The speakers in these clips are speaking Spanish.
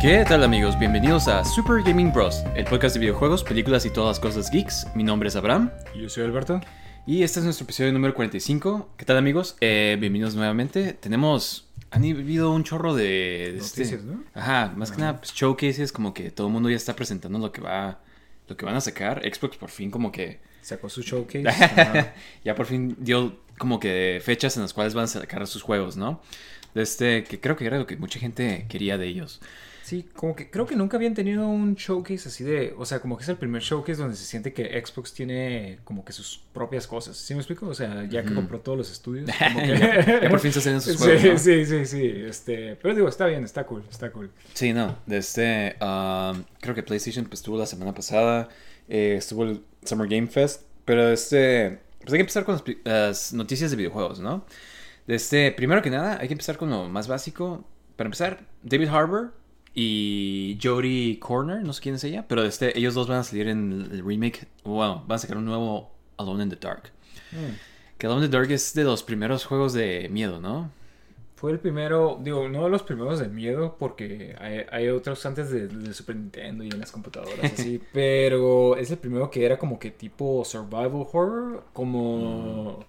¿Qué tal amigos? Bienvenidos a Super Gaming Bros, el podcast de videojuegos, películas y todas las cosas geeks. Mi nombre es Abraham. Yo soy Alberto. Y este es nuestro episodio número 45. ¿Qué tal amigos? Eh, bienvenidos nuevamente. Tenemos... Han habido un chorro de... de Noticias, este- ¿no? Ajá, más que nada pues, showcases, como que todo el mundo ya está presentando lo que va... Lo que van a sacar. Xbox por fin como que... Sacó su showcase. Ajá. ya por fin dio como que fechas en las cuales van a sacar sus juegos, ¿no? De este, que creo que era lo que mucha gente quería de ellos. Sí, como que creo que nunca habían tenido un showcase así de, o sea, como que es el primer showcase donde se siente que Xbox tiene como que sus propias cosas. ¿Sí me explico? O sea, ya que Ujú. compró todos los estudios. Como que... ya, ya por fin se hacen sus Sí, juegos. ¿no? sí, sí, sí, este, pero digo, está bien, está cool, está cool. Sí, no, de este, um, creo que PlayStation pues, estuvo la semana pasada, eh, estuvo el Summer Game Fest, pero este, pues hay que empezar con las, noticias de videojuegos, ¿no? Este, primero que nada, hay que empezar con lo más básico. Para empezar, David Harbour y Jodie Corner, no sé quién es ella, pero este, ellos dos van a salir en el remake, bueno, van a sacar un nuevo Alone in the Dark. Que Alone in the Dark es de los primeros juegos de miedo, ¿no? Fue el primero, digo, no de los primeros de miedo, porque hay, hay otros antes de, de Super Nintendo y en las computadoras, así, pero es el primero que era como que tipo survival horror, como...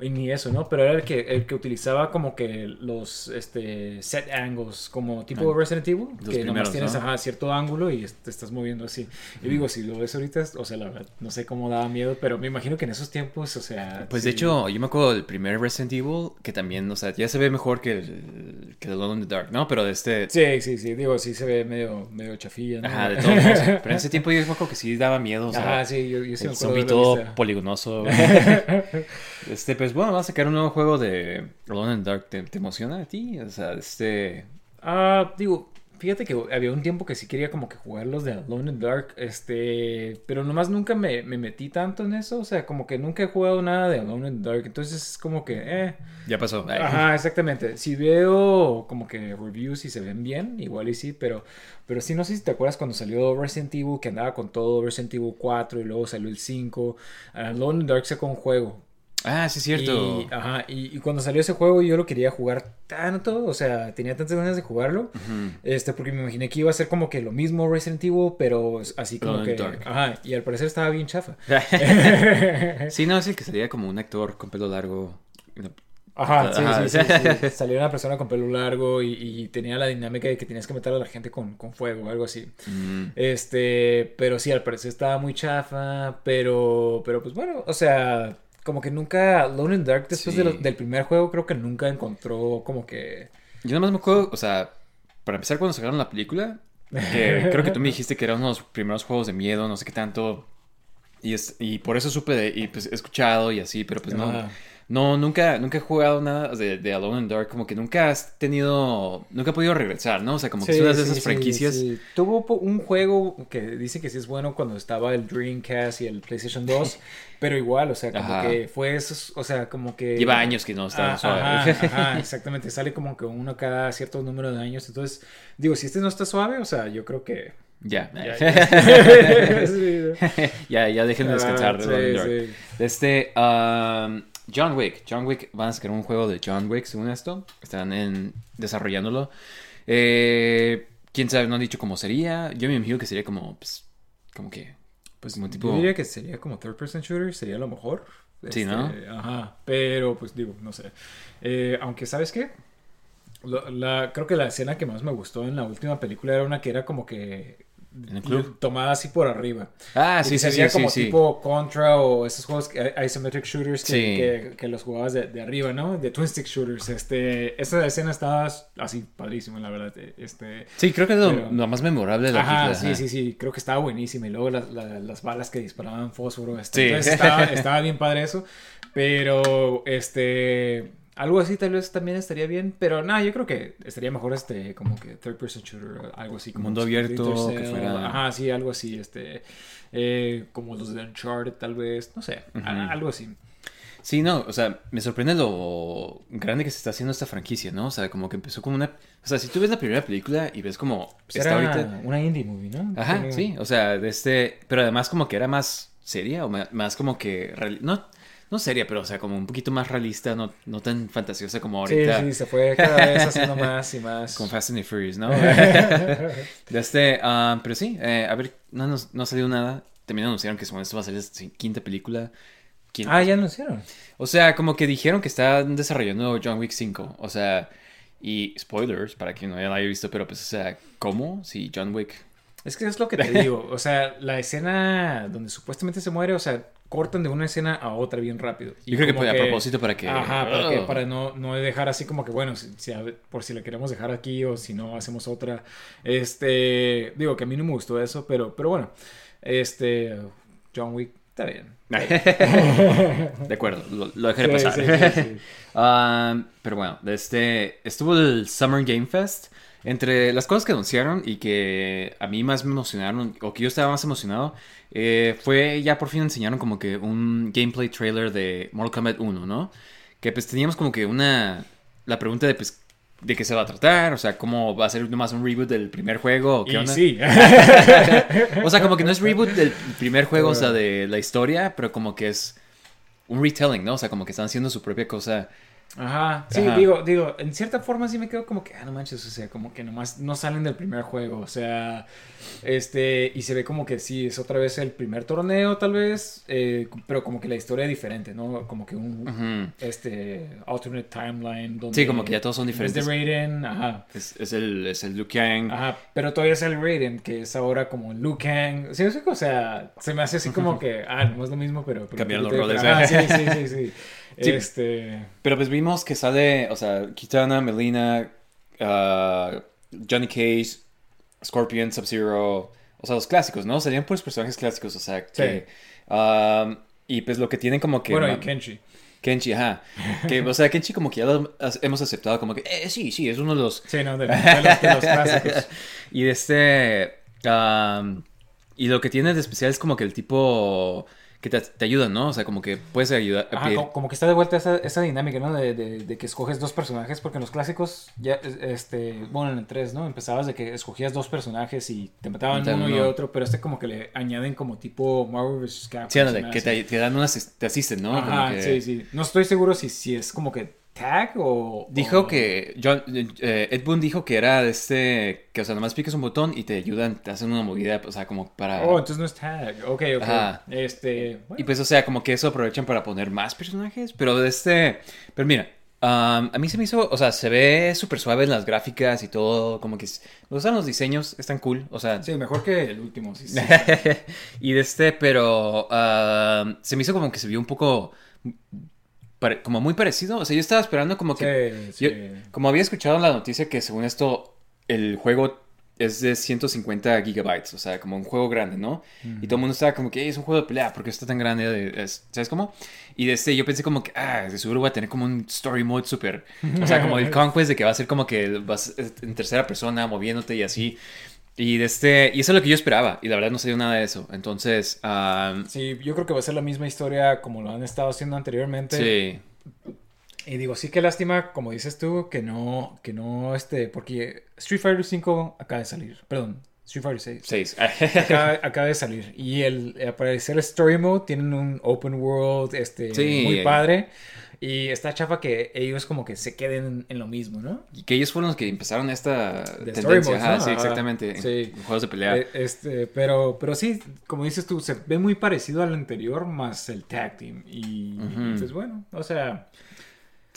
Y ni eso, ¿no? Pero era el que, el que utilizaba como que los este, set angles, como tipo Ah, Resident Evil, que primeros, nomás tienes ¿no? ajá, cierto ángulo y te estás moviendo así. Y digo, si lo ves ahorita, o sea, la verdad, no sé cómo daba miedo, pero me imagino que en esos tiempos, o sea... Pues sí. de hecho, yo me acuerdo del primer Resident Evil, que también, o sea, ya se ve mejor que el, que el Alone in the Dark, ¿no? Pero de este... Sí, sí, sí, digo, sí se ve medio, medio chafilla, ¿no? Ajá, de modos. Pero en ese tiempo yo me acuerdo que sí daba miedo, o sea, Ajá, sí, yo, yo sí me el acuerdo zombie de todo poligonoso. este, pues bueno, va a sacar un nuevo juego de Alone in Dark. ¿Te, te emociona a ti? O sea, este... Ah, digo, fíjate que había un tiempo que sí quería como que jugar los de Alone in Dark, este, pero nomás nunca me, me metí tanto en eso, o sea, como que nunca he jugado nada de Alone in Dark, entonces es como que, eh, Ya pasó. Ay. ajá, exactamente, si veo como que reviews y se ven bien, igual y sí, pero, pero sí, no sé si te acuerdas cuando salió Resident Evil, que andaba con todo, Resident Evil 4 y luego salió el 5, Alone in Dark sacó un juego, Ah, sí, es cierto. y, ajá, y, y cuando salió ese juego yo lo quería jugar tanto, o sea, tenía tantas ganas de jugarlo, este, porque me imaginé que iba a ser como que lo mismo Resident Evil, pero así como que, ajá, y al parecer estaba bien chafa. sí, no, es el que sería como un actor con pelo largo. Ajá, sí, Ajá. sí, sí, sí. Salió una persona con pelo largo y, y tenía la dinámica de que tenías que matar a la gente con, con fuego o algo así. Mm. Este, pero sí, al parecer estaba muy chafa, pero, pero pues bueno, o sea, como que nunca, Lone the Dark después Sí. de lo- del primer juego creo que nunca encontró como que... Yo nada más me acuerdo, o sea, para empezar cuando sacaron la película, que creo que tú me dijiste que era uno de los primeros juegos de miedo, no sé qué tanto. Y, es, y por eso supe de, y pues he escuchado y así, pero pues no. No, nunca, nunca he jugado nada de, de Alone in Dark, como que nunca has tenido, nunca he podido regresar, ¿no? O sea, como que es una de esas sí, franquicias. sí. Tuvo un juego que dice que sí es bueno cuando estaba el Dreamcast y el PlayStation 2, pero igual, o sea, como Ajá. que fue eso, o sea, como que... Lleva años que no está Ah, suave. Ajá, ajá, exactamente, sale como que uno cada cierto número de años, entonces, digo, si este no está suave, o sea, yo creo que... ya. Ya, ya. Sí, ¿no? ya, ya dejen de descansar Ah, sí, sí. Este, um, John Wick. John Wick van a sacar un juego de John Wick, según esto. Están en, desarrollándolo. Eh, Quién sabe, no han dicho cómo sería. Yo me imagino que sería como, pues, como que, Pues como tipo. yo diría que sería como third person shooter, sería lo mejor. Sí, ¿no? Ajá, pero pues digo, no sé. Eh, aunque, ¿sabes qué? La, creo que la escena que más me gustó en la última película era una que era como que ¿En el club? tomada así por arriba. Ah, sí, sí, se sí, como sí. tipo Contra o esos juegos que, isometric shooters que, Sí. que, que los jugabas de, de arriba, ¿no? De twin stick shooters. Este, esa escena estaba así padrísima, la verdad. Este, Sí, creo que es lo, Pero- lo más memorable de la Ajá, película, sí, sí, sí, creo que estaba buenísima. Y luego las, la- las balas que disparaban fósforo. este, Sí. Entonces estaba, estaba bien padre eso. Pero, este, algo así tal vez también estaría bien. Pero nada, yo creo que estaría mejor este, como que third person shooter, algo así. Como Mundo abierto, que fuera- Ajá, sí, algo así, este, eh, como los de Uncharted tal vez, no sé, algo así. Sí, no, o sea, me sorprende lo grande que se está haciendo esta franquicia, ¿no? O sea, como que empezó como una... O sea, si tú ves la primera película y ves como Pues está era ahorita... una indie movie, ¿no? Ajá, Tenía- sí, o sea, de este... Pero además como que era más seria o más como que... No, no seria, pero o sea, como un poquito más realista, no, no tan fantasiosa como Sí, ahorita. sí, se fue cada vez haciendo más y más. Con Fast and the Furious, ¿no? Este, ah, pero sí, eh, a ver, no, nos- no salió nada. También anunciaron que según esto va a salir la quinta película. Ah, ya anunciaron. O sea, como que dijeron que están desarrollando John Wick 5. O sea, y spoilers para quien no haya visto, pero pues, o sea, ¿cómo? Si John Wick. Es que es lo que te digo. O sea, la escena donde supuestamente se muere, o sea, cortan de una escena a otra bien rápido. Y Yo creo que como fue a propósito para que. Ajá, para, que- Oh. para no, no dejar así como que, bueno, si, si por si la queremos dejar aquí o si no, hacemos otra. Este, digo que a mí no me gustó eso, pero, pero bueno, este, John Wick, está bien. De acuerdo, lo, lo dejaré Sí, pasar. sí, sí, sí. Ah, pero bueno, este, estuvo el Summer Game Fest. Entre las cosas que anunciaron y que a mí más me emocionaron, o que yo estaba más emocionado, eh, fue ya por fin enseñaron como que un gameplay trailer de Mortal Kombat 1, ¿no? Que pues teníamos como que una... La pregunta de pues de qué se va a tratar, o sea, cómo va a ser nomás un reboot del primer juego, o qué Y onda. sí. O sea, como que no es reboot del primer juego, o sea, de la historia, pero como que es un retelling, ¿no? O sea, como que están haciendo su propia cosa. Ajá, sí, Ajá. digo, digo, en cierta forma sí me quedo como que, ah, no manches, o sea, como que nomás no salen del primer juego, o sea, este, y se ve como que sí, es otra vez el primer torneo, tal vez, eh, pero como que la historia es diferente, ¿no? Como que un, este, alternate timeline donde... Sí, como que ya todos son en vez de diferentes. Raiden, ajá, Es, es el, es el Liu Kang. ajá, pero todavía es el Raiden, que es ahora como Liu Kang, sí, o sea, se me hace así como que, ah, no es lo mismo, pero... pero los roles, sí, sí, sí, sí. Sí. Este... Pero pues vimos que sale, o sea, Kitana, Melina, ah, Johnny Cage, Scorpion, Sub-Zero. O sea, los clásicos, ¿no? Serían puros personajes clásicos, o sea, que... ah, y pues lo que tienen como que... Bueno, y Kenshi. Kenchi, ajá. Que, o sea, Kenchi como que ya lo hemos aceptado como que, eh, sí, sí, es uno de los... Sí, no, de, de los, de los clásicos. y de este... y lo que tiene de especial es como que el tipo que te, te ayuda, ¿no? O sea, como que puedes ayudar. Ajá, como, como que está de vuelta esa, esa dinámica, ¿no? De, de- de que escoges dos personajes, porque en los clásicos, ya, es- este, bueno, en el 3, ¿no? Empezabas de que escogías dos personajes y te mataban uno y otro, pero este como que le añaden como tipo Marvel vs. Capcom. Sí, ándale, que te, te dan unas, te asisten, ¿no? Como Ajá, que- sí, sí. No estoy seguro si, si es como que tag o... Dijo o- que John, eh, Ed Boon dijo que era de este que o sea nomás piques un botón y te ayudan te hacen una movida o sea como para Oh, entonces no es tag. Ok, ok. Ajá. Este... bueno. y pues o sea como que eso aprovechan para poner más personajes pero de este pero mira um, a mí se me hizo o sea se ve súper suave en las gráficas y todo como que me gustan los diseños están cool o sea Sí, mejor que el último, sí, sí. y de este, pero se me hizo como que se vio un poco como muy parecido. O sea, yo estaba esperando como que Sí, Yo- sí. como había escuchado la noticia que según esto el juego es de 150 gigabytes, o sea, como un juego grande, ¿no? Y todo el mundo estaba como que "Ey, es un juego de pelea, porque está tan grande? De- es- ¿Sabes cómo? Y de este yo pensé como que, ah, de seguro va a tener como un story mode súper, o sea, como el Conquest de que va a ser como que vas en tercera persona moviéndote y así. Y de este, y eso es lo que yo esperaba, y la verdad no salió nada de eso. Entonces, ah, Sí, yo creo que va a ser la misma historia como lo han estado haciendo anteriormente. sí. Y digo, sí que lástima, como dices tú, que no, que no, este, porque Street Fighter 5 acaba de salir, perdón, Street Fighter 6. Seis. Acaba, acaba de salir. Y el, al parecer Story Mode tienen un open world, este, Sí. muy padre. Y está chafa que ellos como que se queden en, en lo mismo, ¿no? Y que ellos fueron los que empezaron esta De tendencia. sí, exactamente. en- Sí. en juegos de pelea. Eh, Este, pero, pero sí, como dices tú, se ve muy parecido al anterior, más el tag team. Y, Ujú. pues bueno, o sea,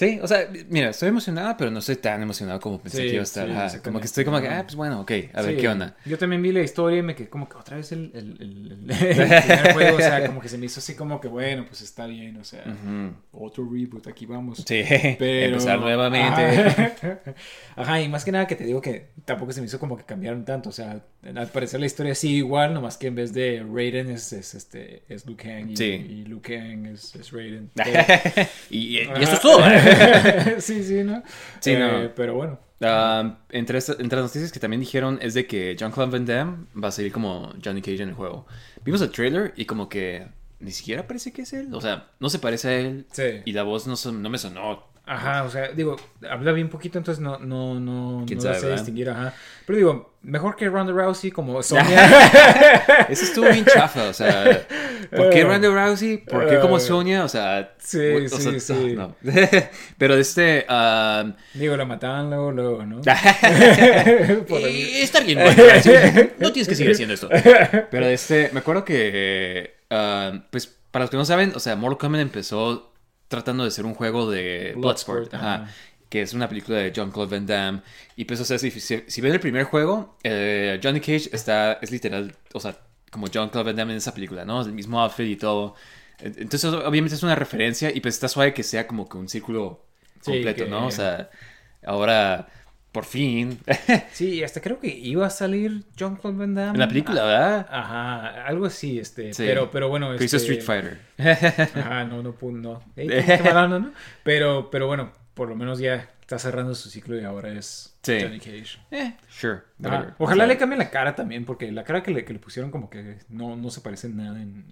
Sí, o sea, mira, estoy emocionada, pero no estoy tan emocionado como pensé Sí, que iba a estar. sí, Ajá, exactamente. como que estoy como que, ah, pues bueno, ok, a ver qué onda. Yo también vi la historia y me quedé como que otra vez el, el, el, primer juego, o sea, como que se me hizo así como que bueno, pues está bien, o sea, otro reboot, aquí vamos. Sí, Pero... empezar nuevamente. Ajá. Ajá, y más que nada que te digo que tampoco se me hizo como que cambiaron tanto, o sea, al parecer la historia sí igual, nomás que en vez de Raiden es, es este, es Liu Kang y, y Liu Kang es, es Raiden. y, y esto es todo. ¿eh? sí, sí, ¿no? Sí, Eh, no. Pero bueno. Um, entre, esta- entre las noticias que también dijeron es de que Jean-Claude Van Damme va a salir como Johnny Cage en el juego. Vimos el trailer y como que ni siquiera parece que es él. O sea, no se parece a él. Sí. Y la voz no, son- no me sonó. Ajá, o sea, digo, habla bien poquito, entonces no, no, no, ¿Quién no sabe, sé distinguir, ajá. Pero digo, mejor que Ronda Rousey como Sonya. Eso estuvo bien chafa, o sea. ¿Por qué. Ronda Rousey? ¿Por qué como Eh. Sonia? O sea, Sí, o sí, sea, sí. no. Pero este, um, Digo, la mataban luego, luego, ¿no? Está bien. No tienes que seguir haciendo esto. Pero este, me acuerdo que, ah, pues, para los que no saben, o sea, Mortal Kombat empezó tratando de ser un juego de Bloodsport, Bloodsport, ajá, ajá. que es una película de John Claude Van Damme. Y pues, o sea, si, si, si ven el primer juego, eh, Johnny Cage está, es literal, o sea, como John Claude Van Damme en esa película, ¿no? El mismo outfit y todo. Entonces, obviamente es una referencia y pues está suave que sea como que un círculo Sí, completo, que- ¿no? O sea, ahora, por fin, Sí, hasta creo que iba a salir John Claude Van Damme. en la película, ¿verdad? Ajá, algo así, este. Sí. Pero, pero bueno. Hizo este, Street Fighter. Ajá, no, no, no. ¿no? Pero, pero bueno, por lo menos ya está cerrando su ciclo y ahora es Sí. Johnny Cage. Eh, sure. Whatever. Ojalá O sea, le cambien la cara también, porque la cara que le, que le pusieron como que no, no se parece en nada en...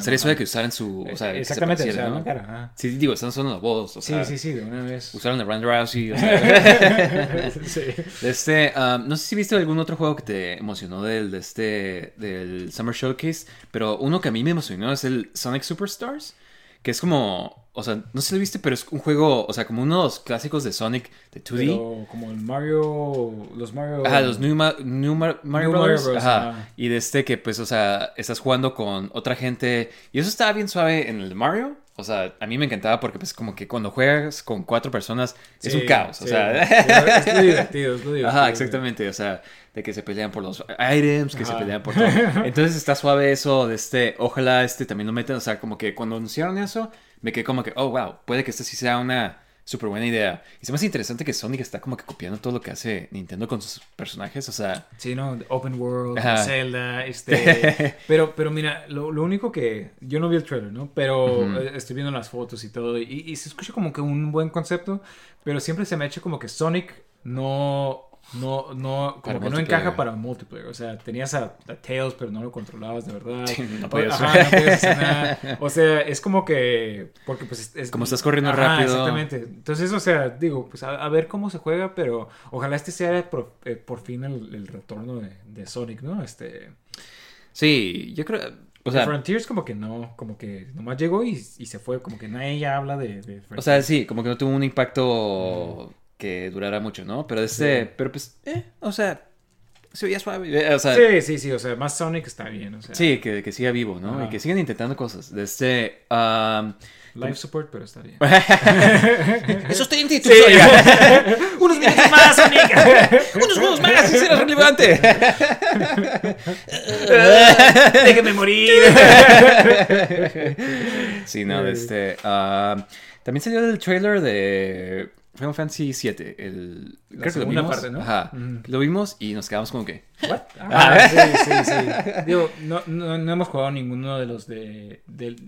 Sería suave Ajá. que usaran su. O sea, que se Exactamente, o pareciera, sea, ¿no? la cara. ajá. Sí, digo, están usando la voz. O Sí, sea, sí, sí, de una vez. Usaron a Ronda Rousey. O sea, sí. este, um, no sé si viste algún otro juego que te emocionó del, de este, del Summer Showcase, pero uno que a mí me emocionó es el Sonic Superstars, que es como, o sea, no sé si lo viste, pero es un juego, o sea, como unos clásicos de Sonic de 2D. Pero como el Mario... Los Mario... Ajá, los New, Ma- New Mar- Mario New Brothers. Mario Bros, ajá. ajá. Y de este que, pues, o sea, estás jugando con otra gente. Y eso estaba bien suave en el Mario. O sea, a mí me encantaba porque, pues, como que cuando juegas con cuatro personas es Sí, un caos. O sea, es lo divertido, es lo divertido. Ajá, exactamente. O sea, de que se pelean por los items, que se pelean por todo. Entonces está suave eso de este. Ojalá este también lo metan. O sea, como que cuando anunciaron eso, me quedé como que, oh, wow, puede que esta sí sea una súper buena idea. Y se me hace interesante que Sonic está como que copiando todo lo que hace Nintendo con sus personajes. O sea, Sí, ¿no? Open World, Ajá. Zelda, este... pero, pero mira, lo, lo único que... Yo no vi el trailer, ¿no? Pero eh, estoy viendo las fotos y todo. Y, y se escucha como que un buen concepto, pero siempre se me ha hecho como que Sonic no... No, no, como que no multiplayer. encaja para multiplayer. O sea, tenías a, a Tails, pero no lo controlabas de verdad. No O- podías. ajá, no podías hacer nada. O sea, es como que. Porque pues es. Como estás corriendo Ajá, rápido. Exactamente. Entonces, o sea, digo, pues a, a ver cómo se juega, pero ojalá este sea por, eh, por fin el, el retorno de, de Sonic, ¿no? Este. sí, yo creo. O sea, Frontiers como que no, como que nomás llegó y, y se fue, como que nadie ya habla de, de o sea, sí, como que no tuvo un impacto que durara mucho, ¿no? Pero este, Sí. pero pues, eh, o sea, se veía suave. eh, O sea, Sí, sí, sí, o sea, más Sonic está bien, o sea. Sí, que, que siga vivo, ¿no? Y que sigan intentando cosas. De este. um, Life support, pero está bien. Esos 30 y tú Sí. Unos minutos más, Sonic. Unos juegos más y serás relevante. Déjeme morir. sí, no, este. también salió el trailer de Final Fantasy VII. El, La creo que lo vimos. parte, ¿no? Ajá. Lo vimos y nos quedamos como que. What? Ah, sí, sí, sí. Digo, no, no, no hemos jugado ninguno de los de,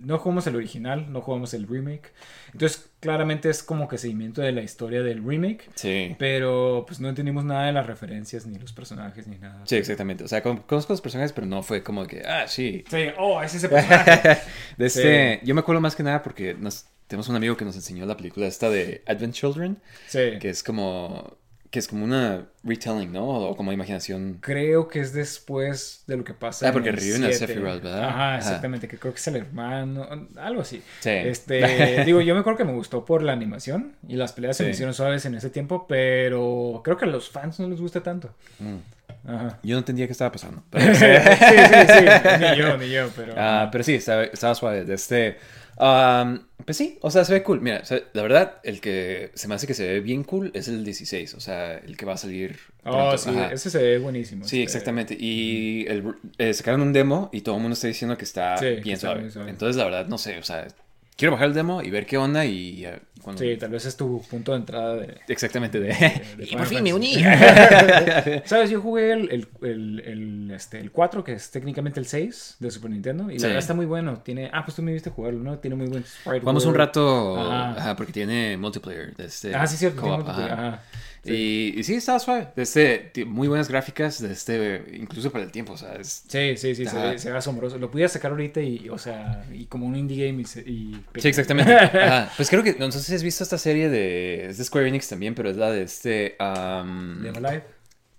No jugamos el original, no jugamos el remake. Entonces, claramente es como que seguimiento de la historia del remake. Sí. Pero pues no entendimos nada de las referencias, ni los personajes, ni nada. Sí, exactamente. O sea, con- conozco los personajes, pero no fue como que, ah, sí. Sí, oh, es ese personaje. De este, Yo me acuerdo más que nada porque nos, tenemos un amigo que nos enseñó la película esta de Advent Children, Sí. que es como que es como una retelling, ¿no? O como imaginación. Creo que es después de lo que pasa. Ah, porque reviven a 7. Sephiroth, ¿verdad? Ajá, Ajá. exactamente. Que creo que es el hermano, algo así. Sí. Este, digo, yo me acuerdo que me gustó por la animación y las peleas se me Sí. hicieron suaves en ese tiempo, pero creo que a los fans no les gusta tanto. Mm. Ajá. Yo no entendía qué estaba pasando. sí, sí, sí. Ni yo, ni yo, pero. Ah, pero sí, estaba, estaba suave. Este, um, pues sí, o sea, se ve cool. Mira, o sea, la verdad, el que se me hace que se ve bien cool es el 16, o sea, el que va a salir. oh, sí, Ajá. ese se ve buenísimo. Sí, este. exactamente. Y el, eh, sacaron un demo y todo el mundo está diciendo que está Sí, que bien está suave. muy suave. Entonces, la verdad, no sé, o sea, quiero bajar el demo y ver qué onda y eh, cuando... Sí, tal vez es tu punto de entrada de. Exactamente, de... de y por fin me uní. ¿Sabes? Yo jugué el, el, el, el, este, el 4, que es técnicamente el 6 de Super Nintendo. Y Sí. la verdad está muy bueno. Tiene, ah, pues tú me viste jugarlo, ¿no? Tiene muy buen sprite. Jugamos un rato, Ajá. ajá, porque tiene multiplayer. de Este, Ah, sí, cierto. tiene co-op, multiplayer, ajá. Sí. Y, y sí, estaba suave. De este, muy buenas gráficas, de este, incluso para el tiempo, o sea, es- Sí, sí, sí, se ve, se ve asombroso. Lo pudiera sacar ahorita y, o sea, y como un indie game y... se- y Sí, exactamente. Ajá. Pues creo que, no sé si has visto esta serie de, es de Square Enix también, pero es la de este, um, Live Alive.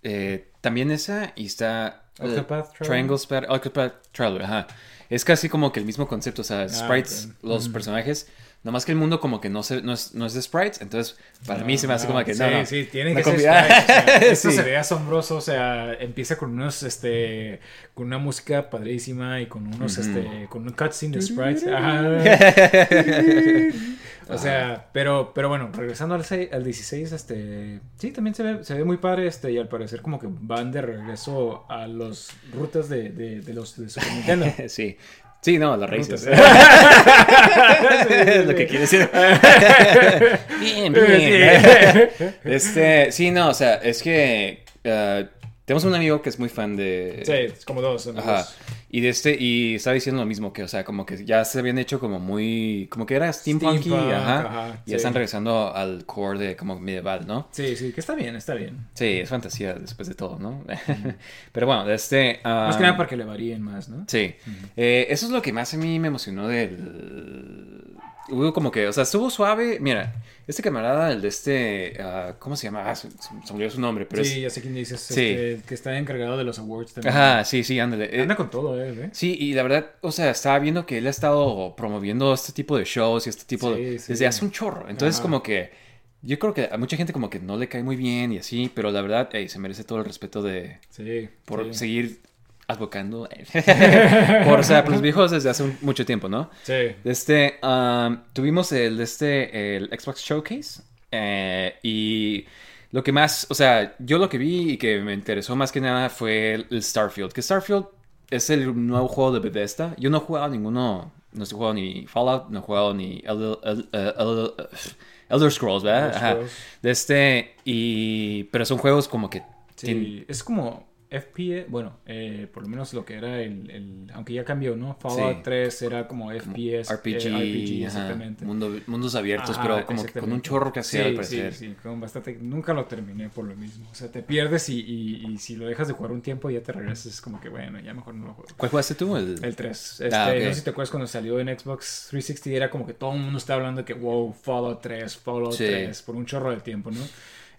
eh, también esa y está... eh, Octopath Traveler. Octopath Traveler, ajá. es casi como que el mismo concepto, o sea, sprites, ok. los personajes, nomás que el mundo como que no, se, no, es, no es de sprites, entonces para mí se me hace como que sí, no, no. Sí, tiene que ser sprites, o sea, Esto Sí. sería asombroso, o sea, empieza con unos, este, con una música padrísima y con unos, este, con un cutscene de sprites. O sea, pero, pero bueno, regresando al, al 16, este, sí, también se ve, se ve muy padre, este, y al parecer como que van de regreso a las rutas de, de, de los de Super Nintendo. sí. Sí, no, las raíces. Es lo que quiere decir. bien, bien. Este, sí, no, o sea, es que eh, tenemos un amigo que es muy fan de... Sí, es como dos. Ajá. Y de este, y estaba diciendo lo mismo, que, o sea, como que ya se habían hecho como muy, como que era steampunky, Steampunk, ajá. ajá, y sí. están regresando al core de como medieval, ¿no? Sí, sí, que está bien, está bien. Sí, es fantasía después de todo, ¿no? Pero bueno, de este... Más que um, nada para que le varíen más, ¿no? Sí. Eh, eso es lo que más a mí me emocionó del... Hubo como que, o sea, estuvo suave. Mira, este camarada, el de este... ah, ¿Cómo se llama? Ah, se, se me su nombre, pero sí, ya sé quién dices. Sí. este, que está encargado de los awards es... también. Ajá, sí, sí, ándale. Eh, Anda con todo él, ¿eh? Sí, y la verdad, o sea, estaba viendo que él ha estado promoviendo este tipo de shows y este tipo Sí, de... sí. Desde hace un chorro. Entonces, Ajá. como que... Yo creo que a mucha gente como que no le cae muy bien y así, pero la verdad, ey, se merece todo el respeto de... Sí. Por sí. seguir advocando por, o sea, por los viejos desde hace un- mucho tiempo, ¿no? Sí. Este, um, tuvimos el, este, el Xbox Showcase eh, y lo que más, o sea, yo lo que vi y que me interesó más que nada fue el, el Starfield, que Starfield es el nuevo juego de Bethesda. Yo no he jugado ninguno, no he jugado ni Fallout, no he jugado ni Elder, El- eh, Elder Scrolls, ¿verdad? Ajá. De este, y, pero son juegos como que... Sí, es como FPS, bueno, eh, por lo menos lo que era el, el- aunque ya cambió, ¿no? Fallout Sí. 3 era como FPS, RPG, eh, RPG, exactamente. mundo- mundos abiertos, pero como que con un chorro que hacer sí, al parecer. Sí, sí, con bastante. Nunca lo terminé por lo mismo. O sea, te pierdes y, y- y si lo dejas de jugar un tiempo ya te regresas, es como que bueno, ya mejor no lo juego. ¿Cuál jugaste tú? El... El 3. Este, Ah, ok. No sé si te acuerdas cuando salió en Xbox 360, era como que todo el mundo estaba hablando de que, wow, Fallout 3, Fallout Sí. 3, por un chorro de tiempo, ¿no?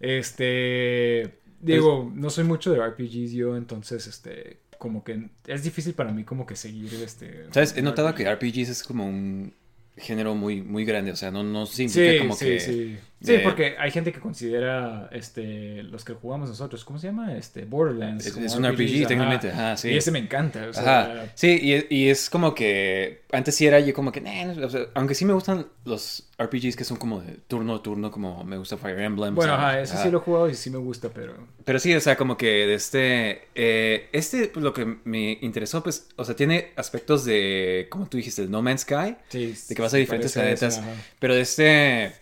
Este. Digo, no soy mucho de RPGs yo, entonces, este. Como que es difícil para mí como que seguir este... ¿Sabes? He notado RPG. que RPGs es como un género muy, muy grande. O sea, no, no significa Sí, sí, como que... sí. Sí, de- porque hay gente que considera este los que jugamos nosotros, ¿cómo se llama? Este Borderlands. Es, un RPG, técnicamente. Ajá, sí. Y ese me encanta. O sea, Ajá. Sí, y, y es como que antes sí era yo como que, "Nah, no", o sea, aunque sí me gustan los RPGs que son como de turno a turno, como me gusta Fire Emblem. Bueno, ajá, ese ajá. sí lo he jugado y sí me gusta, pero... Pero sí, o sea, como que de este, eh, este, pues, lo que me interesó, pues, o sea, tiene aspectos de, como tú dijiste, el No Man's Sky, Sí, de que vas a diferentes planetas, pero de este,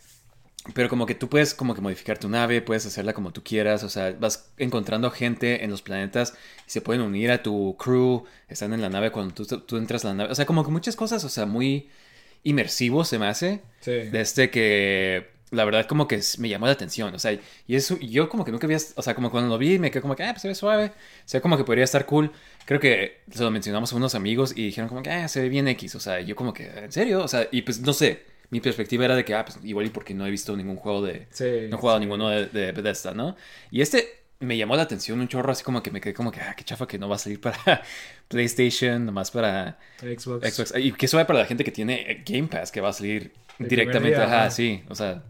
pero como que tú puedes como que modificar tu nave, puedes hacerla como tú quieras, o sea, vas encontrando gente en los planetas y se pueden unir a tu crew, están en la nave cuando tú, tú entras a la nave, o sea, como que muchas cosas, o sea, muy inmersivo se me hace, Sí. de este que la verdad como que me llamó la atención, o sea, y eso, yo como que nunca había, o sea, como cuando lo vi me quedé como que, ah, pues se ve suave, se ve como que podría estar cool, creo que se lo mencionamos a unos amigos y dijeron como que, ah, se ve bien X, o sea, yo como que, ¿en serio? O sea, y pues no sé, mi perspectiva era de que, ah, pues igual y porque no he visto ningún juego de, Sí, no he jugado sí. ninguno de, de Bethesda, ¿no? Y este me llamó la atención un chorro, así como que me quedé como que, ah, qué chafa que no va a salir para PlayStation, nomás para Xbox. Xbox. Y que suave para la gente que tiene Game Pass, que va a salir El directamente. día, Ajá, ajá. sí. O sea,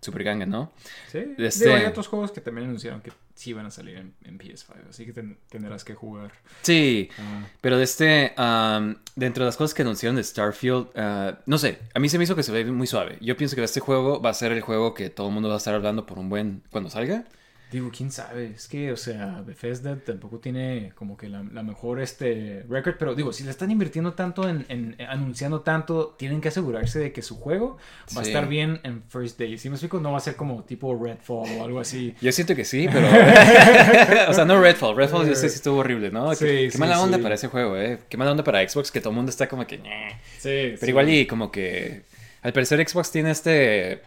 super ganga, ¿no? Sí. Este- Digo, hay otros juegos que también anunciaron que sí van a salir en, en PS5, así que ten- tendrás que jugar. Sí. Ah, Pero de este, um, dentro de las cosas que anunciaron de Starfield, uh, no sé, a mí se me hizo que se ve muy suave. Yo pienso que este juego va a ser el juego que todo el mundo va a estar hablando por un buen cuando salga. Digo, quién sabe, es que, o sea, Bethesda tampoco tiene como que la, la mejor este record, pero digo, si le están invirtiendo tanto en, en- en anunciando tanto, tienen que asegurarse de que su juego va a estar bien en First Day. Si me explico, no va a ser como tipo Redfall o algo así. Yo siento que sí, pero. o sea, no Redfall. Redfall yo sé si estuvo horrible, ¿no? Sí, qué, qué sí, mala onda para ese juego, ¿eh? Qué mala onda para Xbox, que todo el mundo está como que. Sí, Pero igual y como que al parecer Xbox tiene este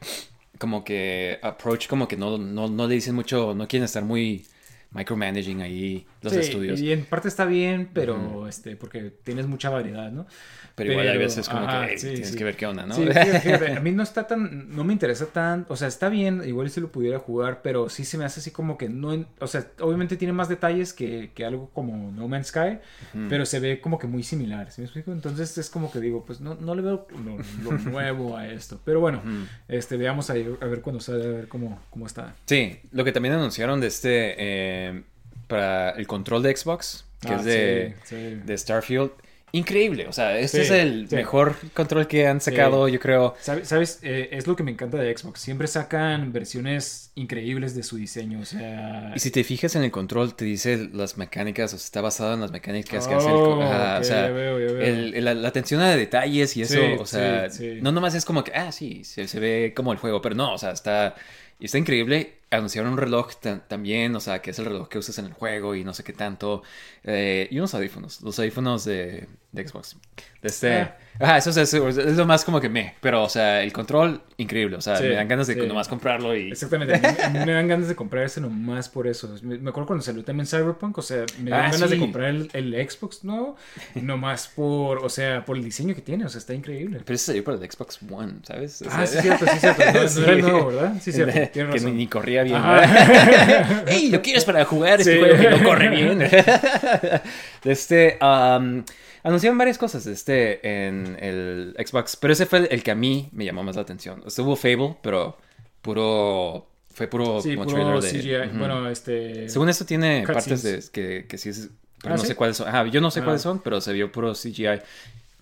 como que approach como que no, no, no le dicen mucho, no quieren estar muy micromanaging ahí los Sí, estudios. Y en parte está bien, pero este, porque tienes mucha variedad, ¿no? Pero igual hay veces como ajá, que "Ey, sí, tienes sí. que ver qué onda, ¿no? Sí, fíjate, a mí no está tan, no me interesa tan, o sea, está bien, igual si lo pudiera jugar, pero sí se me hace así como que no, en- o sea, obviamente tiene más detalles que, que algo como No Man's Sky, Ujú. pero se ve como que muy similar, ¿sí me explico? Entonces es como que digo, pues no, no le veo lo, lo nuevo a esto, pero bueno, Ujú. este, veamos ahí, a ver cuando sale, a ver cómo, cómo está. Sí, lo que también anunciaron de este eh, para el control de Xbox, que Ah, es de, sí, sí. de Starfield. Increíble, o sea, este Sí, es el sí. mejor control que han sacado, yo creo. ¿Sabes? Eh, es lo que me encanta de Xbox. Siempre sacan versiones increíbles de su diseño. O sea. Y si te fijas en el control, te dice las mecánicas, o sea, está basado en las mecánicas que hace el... Oh, ajá, ok, o sea, ya veo, ya veo. el- el- la, la atención a detalles y eso, Sí, o sea, sí, sí. no nomás es como que, ah, sí, se, se ve como el juego, pero no, o sea, está, está increíble. Anunciaron un reloj ta- también, o sea, que es el reloj que usas en el juego y no sé qué tanto. eh, y unos audífonos, los audífonos de, de Xbox. De este, Ah. Ajá, eso es, lo más como que me, pero, o sea, el control, increíble, o sea, Sí, me dan ganas de sí. nomás comprarlo y... Exactamente, a mí, a mí me dan ganas de comprar ese nomás por eso. Me, me acuerdo cuando salió también Cyberpunk, o sea, me dan Ah, ganas sí. de comprar el, el Xbox nuevo, nomás por, o sea, por el diseño que tiene, o sea, está increíble. Pero ese salió para el Xbox One, ¿sabes? O Ah, sí, cierto, sí, cierto. No, no era el nuevo, ¿verdad? Sí, cierto. que ni corría bien. ¡Ey! ¿Lo quieres para jugar este Sí. juego que no corre bien? este, um, anunciaron varias cosas este, en el Xbox, pero ese fue el, el que a mí me llamó más la atención. Estuvo Fable, pero puro. Fue puro Sí, como puro trailer de. CGI. Ujú. Bueno, este... Según esto tiene partes de que, que sí es. Pero ¿Ah, no sí? sé cuáles son. Ajá, yo no sé Ah. cuáles son, pero se vio puro CGI.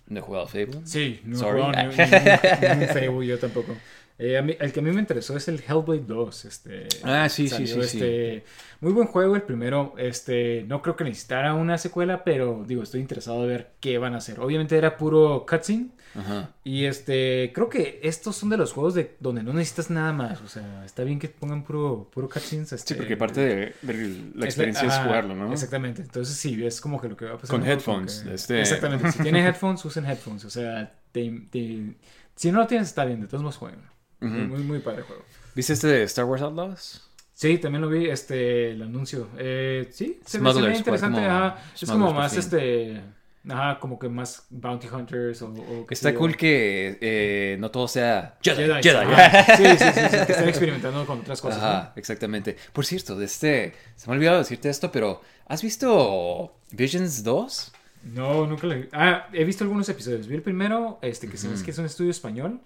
No he jugado Fable. Sí, no he jugado ni, ni- ni- ni un Fable, yo tampoco. Eh, a mí- el que a mí me interesó es el Hellblade 2. Este, Ah, sí, sí, salió, sí, sí. este, Muy buen juego el primero. Este, no creo que necesitara una secuela, pero digo, estoy interesado de ver qué van a hacer. Obviamente era puro cutscene. Ajá. Y este, creo que estos son de los juegos de donde no necesitas nada más. O sea, está bien que pongan puro, puro cutscenes. Sí, este, porque parte de, de la experiencia es jugarlo, ¿no? Exactamente. Entonces sí, es como que lo que va a pasar. Con headphones, que- este- Exactamente. Si tienen headphones, usen headphones. O sea, te- te- si no lo tienes, está bien. De todos modos, jueguen. Ujú. Muy, muy, muy padre el juego. ¿Viste este de Star Wars Outlaws? Sí, también lo vi, este, el anuncio. Eh, sí, se me, se me ve interesante. como ajá. Es como más, este, ajá, como que más Bounty Hunters o... o sé Está cool que eh, no todo sea Jedi. Jedi. Jedi. Sí, sí, sí, sí, que están experimentando con otras cosas. ¿no? Ajá, exactamente. Por cierto, de este, se me ha olvidado decirte esto, pero ¿has visto Visions 2? No, nunca lo vi. Ah, he visto algunos episodios. Vi el primero, este, que se me hace Ujú. que es un estudio español.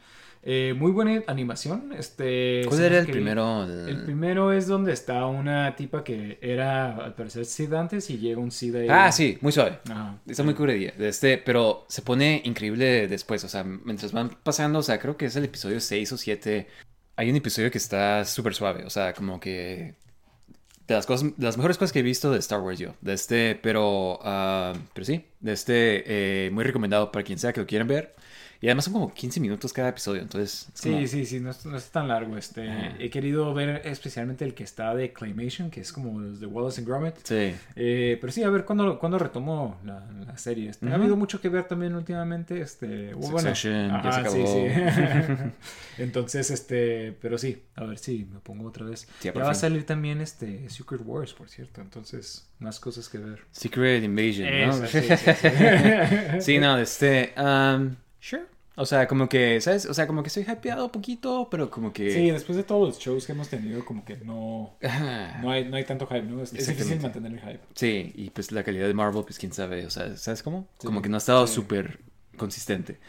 Eh, muy buena animación. Este, ¿Cuál era el primero? El- primero es donde está una tipa que era, al parecer, Sid antes y llega un Sid ahí. Ah, sí, muy suave. Ajá. Está muy curadilla. De este, pero se pone increíble después. O sea, mientras van pasando, o sea, creo que es el episodio 6 o 7. Hay un episodio que está súper suave. O sea, como que. De las, cosas, de las mejores cosas que he visto de Star Wars yo. De este, pero. ah, pero sí, de este, eh, muy recomendado para quien sea que lo quieran ver. Y además son como 15 minutos cada episodio. Entonces. es Sí, como- sí, sí, no, es- no es tan largo. Este, he querido ver especialmente el que está de Claymation, que es como los de Wallace and Gromit. Sí. Eh, pero sí, a ver cuándo, cuándo retomo la, la serie. Este, Ha habido mucho que ver también últimamente. Este, bueno, Succession, ya se ajá, sí, acabó. sí. Entonces, este, pero sí, a ver si me pongo otra vez. Sí, ya va a salir también este Secret Wars, por cierto. Entonces, más cosas que ver. Secret Invasion, ¿no? Eso, sí, sí, sí. Sí, no, este. um, sure. O sea, como que, ¿sabes? O sea, como que estoy hypeado un poquito, pero como que. Sí, después de todos los shows que hemos tenido, como que no, no, hay, no hay tanto hype, ¿no? Es, es difícil mantener el hype. Sí, y pues la calidad de Marvel, pues quién sabe, o sea, ¿sabes cómo? Sí, como que no ha estado sí. súper consistente.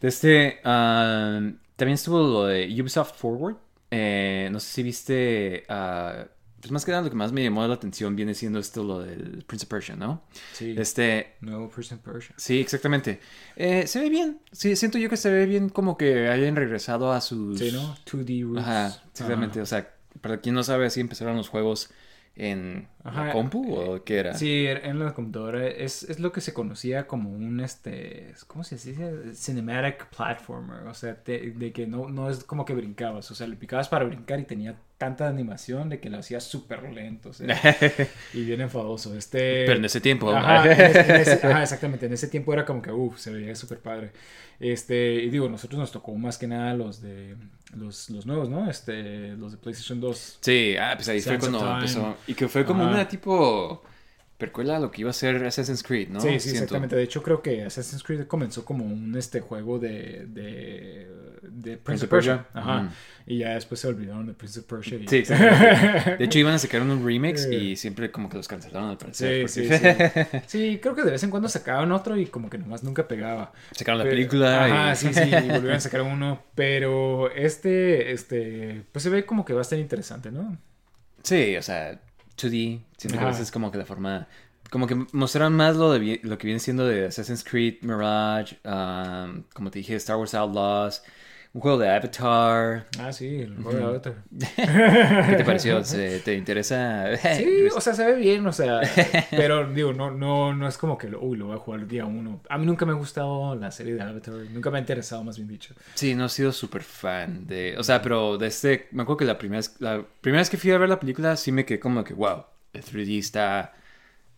De este, um, también estuvo lo de Ubisoft Forward. Eh, no sé si viste, ah, pues más que nada lo que más me llamó la atención viene siendo esto, lo del Prince of Persia, ¿no? Sí, Este, nuevo Person Persia. sí, exactamente. Eh, se ve bien, sí, siento yo que se ve bien como que hayan regresado a sus... Sí, ¿no? 2D roots. Ajá, exactamente, o sea, para quien no sabe, así empezaron los juegos en Ajá, la compu eh, o qué era. Sí, en la computadora es, es lo que se conocía como un, este, ¿cómo se dice? Cinematic platformer, o sea, te- de que no, no es como que brincabas, o sea, le picabas para brincar y tenía tanta animación de que lo hacías súper lento, o sea, y bien enfadoso. Este, Pero en ese tiempo. Ajá, en ese- en ese- ajá, exactamente. En ese tiempo era como que, uff, se veía súper padre. Este, y digo, nosotros nos tocó más que nada los de los, los nuevos, ¿no? Este, los de PlayStation 2. Sí, ah, pues ahí fue cuando empezó. Y que fue como Ajá. una tipo percuela lo que iba a ser Assassin's Creed, ¿no? sí, sí, Siento. exactamente. De hecho, creo que Assassin's Creed comenzó como un este juego de, de, de Prince of Persia. Ajá. Mm. Y ya después se olvidaron de Prince of Persia. y- Sí, exactamente. De hecho, iban a sacar un remix y siempre como que los cancelaron al parecer. Sí, sí, porque sí. Sí, creo que de vez en cuando sacaban otro y como que nomás nunca pegaba. Sacaron la película. Ajá, y... sí, sí, y volvieron a sacar uno. Pero este, este, pues se ve como que va a estar interesante, ¿no? Sí, o sea, 2D. Siento que a veces es como que la forma. Como que mostraron más lo, de, lo que viene siendo de Assassin's Creed, Mirage, um, como te dije, Star Wars Outlaws, un juego de Avatar. Ah, sí, el juego de Avatar. ¿Qué te pareció? ¿Se- ¿Te interesa? Sí, o sea, se ve bien, o sea, pero digo, no, no, no es como que, lo- uy, lo voy a jugar día uno. A mí nunca me ha gustado la serie de Avatar, nunca me ha interesado, más bien dicho. Sí, no he sido súper fan de... O sea, pero de este... Me acuerdo que la primera, vez, la primera vez que fui a ver la película sí me quedé como que, wow, el 3D está...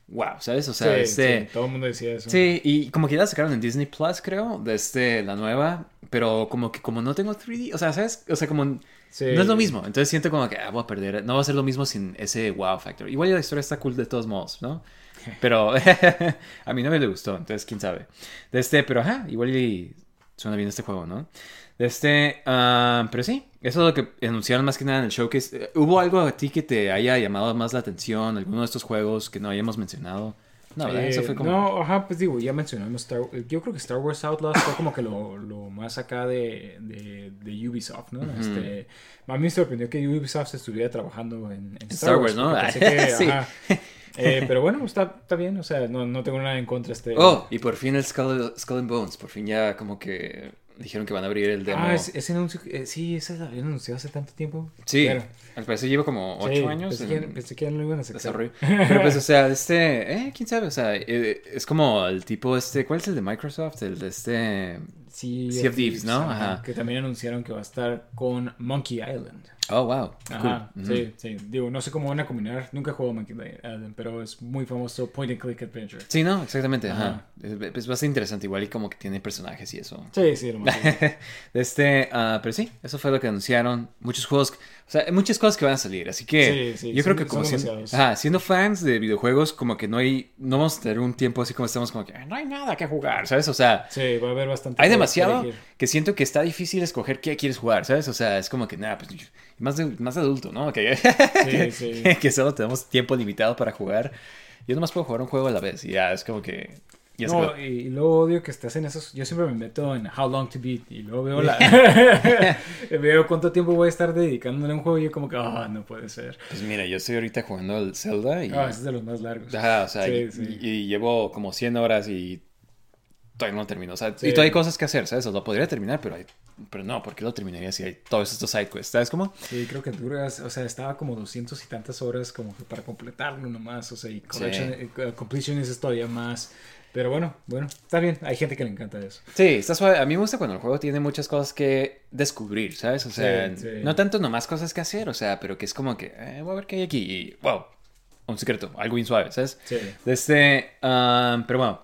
Wow, ¿sabes? O sea, sí, este... sí, todo el mundo decía eso. Sí, y como que ya la sacaron en Disney Plus, creo, de este, la nueva, pero como que como no tengo 3D, o sea, ¿sabes? O sea, como Sí. no es lo mismo, entonces siento como que ah, voy a perder, no va a ser lo mismo sin ese wow factor. Igual la historia está cool de todos modos, ¿no? Pero a mi novia le gustó, entonces quién sabe. De este, pero ajá, igual y suena bien este juego, ¿no? De este, ah, pero sí, eso es lo que anunciaron más que nada en el showcase. Eh, ¿Hubo algo a ti que te haya llamado más la atención? ¿Alguno de estos juegos que no hayamos mencionado? No. Eso Eh, fue como... No, ajá, pues digo, ya mencionamos Star Yo creo que Star Wars Outlaws fue como que lo, lo más acá de, de, de Ubisoft, ¿no? este, a mí me sorprendió que Ubisoft estuviera trabajando en, en Star Wars, ¿no? pensé que, Sí. ajá. Eh, pero bueno, está, está bien, o sea, no, no tengo nada en contra este... Oh, y por fin el Skull, Skull and Bones. Por fin ya como que dijeron que van a abrir el demo. Ah, ese, ese anuncio, eh, sí, ese lo habían anunciado hace tanto tiempo. sí, al parecer lleva como sí, ocho años Pensé, que, en pensé que ya lo iban a sacar. desarrollo. Pero pues, o sea, este, eh, quién sabe, o sea, eh, es como el tipo este, ¿cuál es el de Microsoft? El de este... Sea of Thieves, ¿no? Ajá. Que también anunciaron que va a estar con Monkey Island. Oh, wow. Ajá, cool. sí, sí. Digo, no sé cómo van a combinar. Nunca he jugado Monkey Island, pero es muy famoso point and click adventure. Sí, no, exactamente, ajá. Ajá. Es, bastante interesante, igual y como que tiene personajes y eso. Sí, sí, más. este, ah, pero sí, eso fue lo que anunciaron. Muchos juegos, o sea, hay muchas cosas que van a salir, así que Sí, sí, yo creo que como siendo, ajá, siendo fans de videojuegos, como que no hay, no vamos a tener un tiempo así como estamos como que "Ah, no hay nada que jugar, ¿sabes? O sea, Sí, va a haber bastante. hay demasiado elegir. que siento que está difícil escoger qué quieres jugar, ¿sabes? O sea, es como que nada, pues más de, más adulto, ¿no? Que, Sí, sí. que solo tenemos tiempo limitado para jugar. Yo nomás puedo jugar un juego a la vez y ya es como que No, y luego odio que estás en esos. Yo siempre me meto en How Long to Beat y luego veo la. veo cuánto tiempo voy a estar dedicándole a un juego y yo, como que, ah, no puede ser. Pues mira, yo estoy ahorita jugando al Zelda y Ah, ese es de los más largos. Ajá, o sea, Sí, y, sí. y- y llevo como 100 horas y todavía no lo termino. O sea, Sí. y todavía hay cosas que hacer, ¿sabes? O lo podría terminar, pero, hay- pero no, ¿por qué lo terminaría si hay todos estos side quests? ¿Sabes cómo? Sí, creo que duras, o sea, estaba como 200 y tantas horas como que para completarlo nomás, o sea, y collection, eh, completion es todavía más. Pero bueno, bueno, está bien, hay gente que le encanta eso. Sí, está suave. A mí me gusta cuando el juego tiene muchas cosas que descubrir, ¿sabes? O sea, Sí, sí. no tanto nomás cosas que hacer, o sea, pero que es como que, eh, voy a ver qué hay aquí y, wow, un secreto, algo bien suave, ¿sabes? Sí. Desde, um, pero bueno,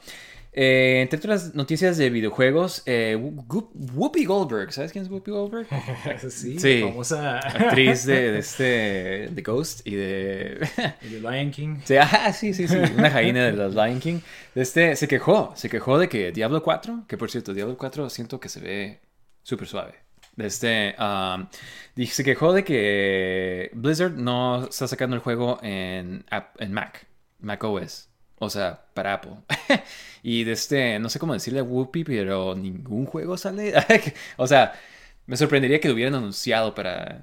eh, entre otras noticias de videojuegos, eh, Whoop- Whoopi Goldberg, ¿sabes quién es Whoopi Goldberg? sí, Sí. famosa Actriz de, de este, de Ghost y de... Lion King. Sí, sí, sí, sí, una jaina de los Lion King. Este, se quejó, se quejó de que Diablo 4, que por cierto, Diablo 4 siento que se ve súper suave. Este, um, se quejó de que Blizzard no está sacando el juego en, en Mac, Mac OS, o sea, para Apple. y de este, no sé cómo decirle a Whoopi, pero ningún juego sale. o sea, me sorprendería que lo hubieran anunciado para,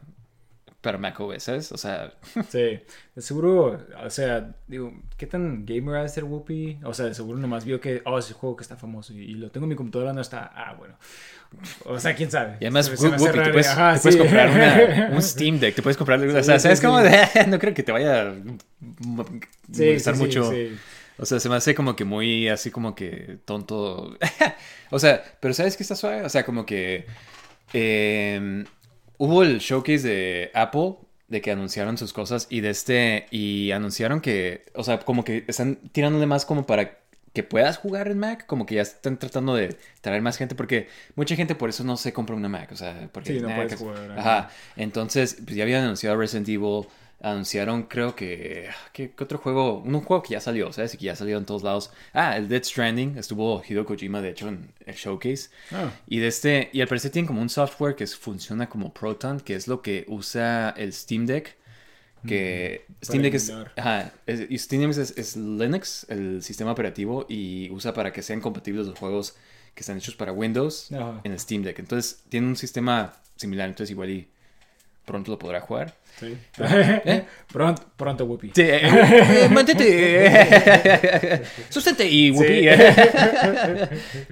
para Mac OS, ¿sabes? O sea, Sí, seguro, o sea, digo, ¿qué tan gamer ha de ser Whoopi? O sea, seguro nomás vio que, oh, ese juego que está famoso y, y lo tengo en mi computadora, no está, ah, bueno. O sea, quién sabe. Y además, Whoopi, te puedes, ajá, te puedes sí. comprar una- un Steam Deck, te puedes comprar... o sea, Sí, ¿sabes sí, cómo? sí. no creo que te vaya a mo- Sí, molestar sí, sí, mucho. sí. O sea, se me hace como que muy así como que tonto. o sea, pero ¿sabes qué está suave? O sea, como que eh, hubo el showcase de Apple de que anunciaron sus cosas y de este y anunciaron que, o sea, como que están tirándole más como para que puedas jugar en Mac, como que ya están tratando de traer más gente, porque mucha gente por eso no se compra una Mac, o sea, porque... Sí, no puedes jugar, ajá. Ajá, entonces, pues ya habían anunciado Resident Evil, anunciaron creo que... ¿Qué, qué otro juego? Un juego que ya salió, ¿sabes? Y que ya salió en todos lados. Ah, el Dead Stranding, estuvo Hideo Kojima, de hecho, en el showcase. Ah. Y de este, y al parecer tienen como un software que funciona como Proton, que es lo que usa el Steam Deck. Que Steam Deck es, ajá, Steam Deck es, es Linux, el sistema operativo, y usa para que sean compatibles los juegos que están hechos para Windows Ajá. en el Steam Deck. Entonces tiene un sistema similar, entonces igual y pronto lo podrá jugar. Sí. ¿Eh? Pronto, pronto, Whoopi. Sí, eh, eh, mantente. Sustente y whoopee.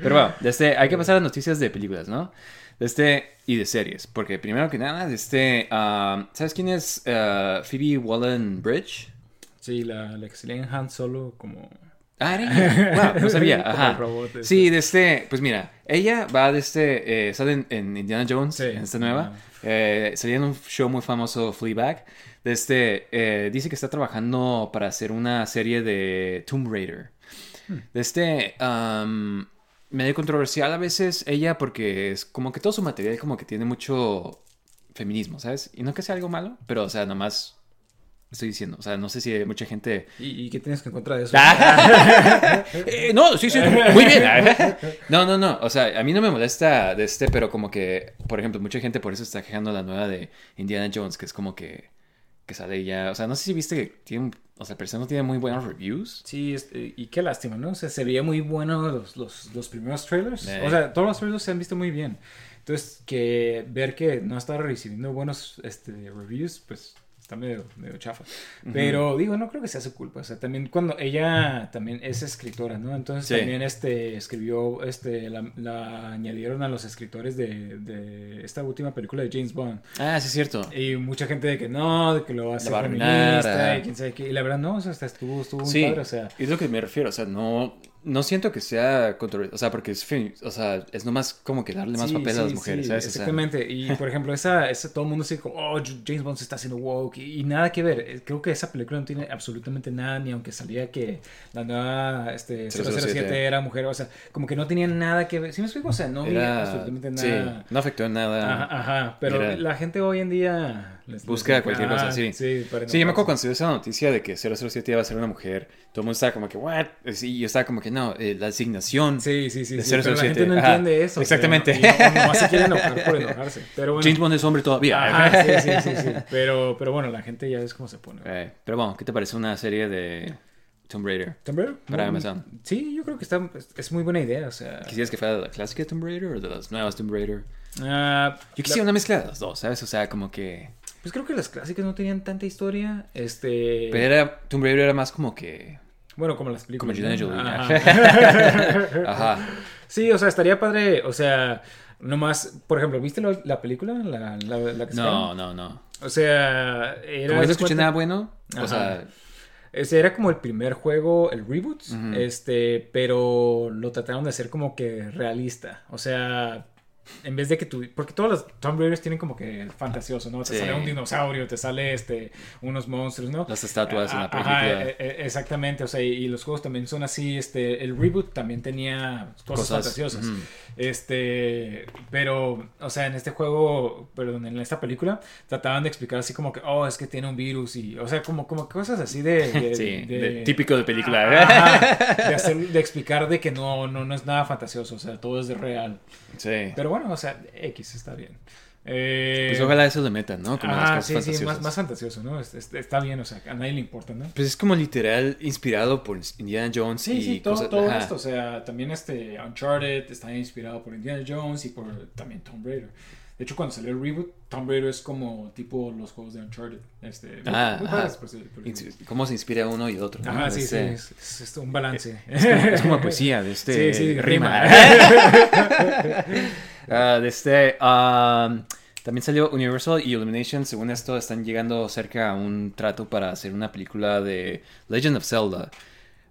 Pero bueno, desde, hay que pasar a las noticias de películas, ¿no? De este, y de series. Porque primero que nada, de este, ah, ¿sabes quién es ah, Phoebe Wallen-Bridge? Sí, la, la que Han Solo como... Ah, era ella. Wow, no sabía. Ajá. robot este. Sí, de este, pues mira, ella va de este, eh, sale en, en Indiana Jones, Sí. en esta nueva. Ajá. Eh, salía en un show muy famoso, Fleabag. De este, eh, dice que está trabajando para hacer una serie de Tomb Raider. Hmm. De este, medio controversial a veces ella porque es como que todo su material como que tiene mucho feminismo, ¿sabes? Y no que sea algo malo, pero o sea, nomás estoy diciendo, o sea, no sé si hay mucha gente ¿Y, y qué tienes que encontrar de eso? Eh, no, sí, sí, muy bien. No, no, no. O sea, a mí no me molesta de este, pero como que, por ejemplo, mucha gente por eso está quejando la nueva de Indiana Jones, que es como que, que sale ya. O sea, no sé si viste que tiene, o sea, personaje no tiene muy buenos reviews. Sí, este, y qué lástima, ¿no? O sea, se veía muy bueno los, los, los primeros trailers. Eh. O sea, todos los trailers se han visto muy bien. Entonces, que ver que no está recibiendo buenos este, reviews, pues está medio, medio chafa. Pero digo, no creo que sea su culpa. O sea, también cuando ella también es escritora, ¿no? Entonces Sí. también este, escribió, este, la, la añadieron a los escritores de, de esta última película de James Bond. Ah, sí, es cierto. Y mucha gente de que no, de que lo arruinar, feminista y quién sabe qué. Y la verdad, no, o sea, hasta estuvo, estuvo muy Sí, padre, o sea. es lo que me refiero. O sea, no, no siento que sea controversial. O sea, porque es, o sea, es nomás como que darle más Sí, papel a las sí, mujeres, sí, Exactamente. Y por ejemplo, esa, esa, todo el mundo dice como, oh, James Bond se está haciendo woke. Y, y nada que ver. Eh, Creo que esa película no tiene absolutamente nada, ni aunque salía que la nueva este, 007, 007 era mujer. O sea, como que no tenía nada que ver. ¿Sí me explico? O sea, no había absolutamente sí, nada. no afectó en nada. Ajá, ajá. Pero Era- la gente hoy en día les- Busca les- cualquier cosa, sí. Sí, para Sí, yo me acuerdo cuando se dio esa noticia de que 007 iba a ser una mujer, todo el mundo estaba como que, ¿what? Sí, yo estaba como que, no, eh, la asignación. Sí, sí, sí. de sí, pero la 007, gente no ajá. entiende eso. o sea, Exactamente. y no- nomás se quiere enojar por enojarse. Pero bueno. James Bond es hombre todavía. Ajá, sí, sí, sí, sí. Pero, pero bueno, la gente ya ves cómo se pone. Eh, pero bueno, ¿qué te parece una serie de Tomb Raider? Tomb Raider. Para Mm, Amazon. Sí, yo creo que está, es, es muy buena idea, o sea... ¿Quisieras que fuera de la clásica Tomb Raider o de las nuevas Tomb Raider? ah, Yo quisiera una mezcla de las dos, ¿sabes? O sea, como que... Pues creo que las clásicas no tenían tanta historia, este... Pero era, Tomb Raider era más como que... Bueno, como las Como películas. ¿no? Jolie. Ajá. Ajá. sí, o sea, estaría padre, o sea... Nomás, por ejemplo, ¿viste la película? La, la, la que No, sacaron? no, no. O sea, era... Como no escuché cuenta- nada bueno, o sea... Ese era como el primer juego, el reboot, este, pero lo trataron de hacer como que realista. O sea, en vez de que tú, porque todos los Tomb Raiders tienen como que fantasioso, ¿no? Te Sí. sale un dinosaurio, te sale este, unos monstruos, ¿no? Las estatuas en la Ajá, película. e- e- exactamente, o sea, y, los juegos también son así, este, el reboot también tenía cosas, fantasiosas. Este, pero, o sea, en este juego, perdón, en esta película, trataban de explicar así como que, oh, es que tiene un virus y, o sea, como, como cosas así de... de- Sí, de- de- típico de película. Ajá, de, hacer- de explicar de que no, no, no es nada fantasioso, o sea, todo es de real. Sí. Pero bueno, o sea, X está bien. Eh, Pues ojalá eso le metan, ¿no? Como las ah, cosas sí, sí, más, más fantasioso, ¿no? Es- es- está bien, o sea, a nadie le importa, ¿no? Pues es como literal inspirado por Indiana Jones Sí, y sí, todo, cosas- todo esto, o sea, también este Uncharted está inspirado por Indiana Jones y por también Tomb Raider. De hecho, cuando salió el reboot, Tomb Raider es como tipo los juegos de Uncharted. Este, Ah, muy ajá. por por. ¿Cómo se inspira uno y el otro? ¿no? Ajá, sí, sí, Este, es, es- es un balance. Es como, es como poesía de este Sí, sí, rima. rima. Ah, de este um, también salió Universal y Illumination, según esto están llegando cerca a un trato para hacer una película de Legend of Zelda.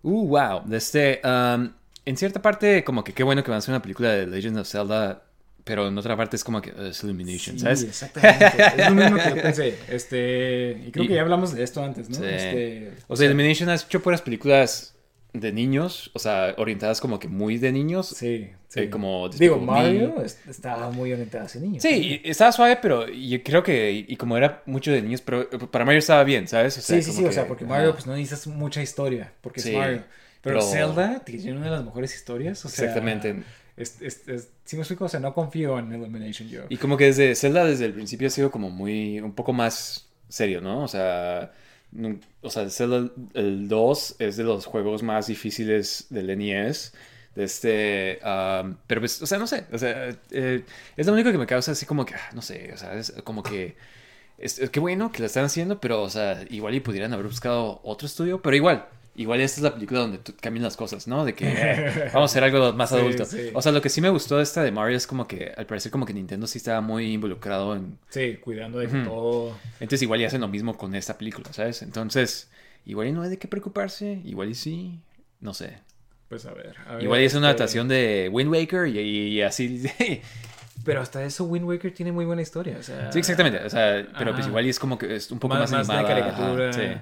Uh, wow. De este um, en cierta parte como que qué bueno que van a hacer una película de Legend of Zelda, pero en otra parte es como que es Illumination, Sí, ¿sabes? exactamente. Es lo mismo que yo pensé. Este, y creo Y- que ya hablamos de esto antes, ¿no? Sí. Este, O sea, Illumination ha hecho puras películas de niños, o sea, orientadas como que muy de niños. Sí, sí. eh, como Digo, Me. Mario es- estaba muy orientada hacia niños. Sí, estaba suave, pero yo creo que, y, como era mucho de niños, pero para Mario estaba bien, ¿sabes? O sea, Sí, sí, sí, o sea, porque Mario pues no necesitas mucha historia, porque Sí, es Mario. Pero, pero- Zelda tiene una de las mejores historias, o sea... Exactamente. Es, es, es- sí me explico, o sea, no confío en Illumination yo. Y como que desde Zelda desde el principio ha sido como muy, un poco más serio, ¿no? O sea, o sea, el 2 es de los juegos más difíciles del NES. De este, pero pues, o sea, no sé, o sea, eh, es lo único que me causa así como que, ah, no sé, o sea, es como que, es- qué bueno que lo están haciendo, pero, o sea, igual y pudieran haber buscado otro estudio, pero igual, igual esta es la película donde tú- cambian las cosas, ¿no? De que eh, vamos a hacer algo más Sí, adulto. sí. O sea, lo que sí me gustó de esta de Mario es como que, al parecer, como que Nintendo sí estaba muy involucrado en, Sí, cuidando de todo... entonces igual y hacen lo mismo con esta película, ¿sabes? Entonces, igual y no hay de qué preocuparse, igual y sí, no sé. Pues a ver. a ver, Igual y es una este, adaptación de Wind Waker y, y así. Pero hasta eso Wind Waker tiene muy buena historia, o sea... sí, exactamente. O sea, pero pues igual y es como que es un poco más, más, más de animada. caricatura. ajá, sí.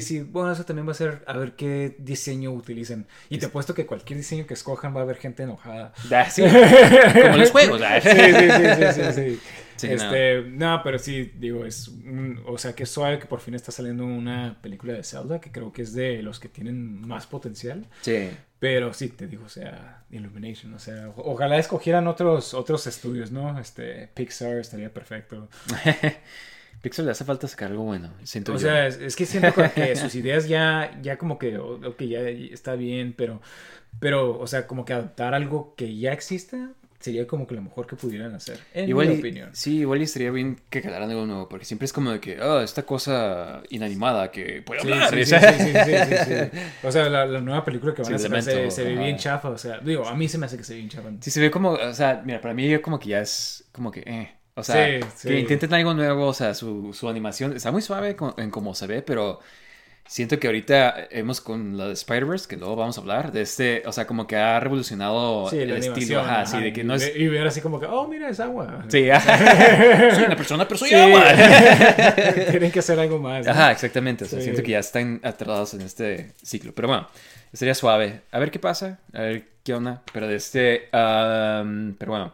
Sí, bueno, eso también va a ser a ver qué diseño utilizan. Y te Sí. apuesto que cualquier diseño que escojan va a haber gente enojada. sí. Sí, como los juegos. Sí, sí, sí, sí, sí, sí. Sí, este, no. pero sí, digo, es un- o sea, que suave que por fin está saliendo una película de Zelda, que creo que es de los que tienen más potencial. Sí. Pero sí, te digo, o sea, Illumination, o sea, ojalá escogieran otros, otros estudios, ¿no? Este, Pixar estaría perfecto. Pixar le hace falta sacar algo bueno, siento O yo. sea, es, es que siento que sus ideas ya, ya como que, o- ok, ya está bien, pero, pero, o sea, como que adaptar algo que ya exista sería como que lo mejor que pudieran hacer, en Igual mi y- opinión. Sí, igual y estaría bien que crearan algo nuevo, porque siempre es como de que, oh, esta cosa inanimada que puede Sí, hablar. sí, sí, sí. O sea, la, la nueva película que van a hacer se, ve bien chafa, o sea, digo, a mí se me hace que se ve bien chafa. Sí, se ve como, o sea, mira, para mí como que ya es como que, eh. O sea, Sí, sí. que intenten algo nuevo, o sea, su, su animación está muy suave co- en cómo se ve, pero siento que ahorita hemos con la de Spider-Verse, que luego vamos a hablar, de este, o sea, como que ha revolucionado Sí, el estilo, ajá, sí, ajá, de que no es... Y ver así como que, oh, mira, es agua. Sí, soy una persona, pero soy agua. Tienen que hacer algo más. ¿no? Ajá, exactamente. O sea, siento que ya están atrapados en este ciclo. Pero bueno, estaría suave. A ver qué pasa. A ver qué onda. Pero de este. am, pero bueno.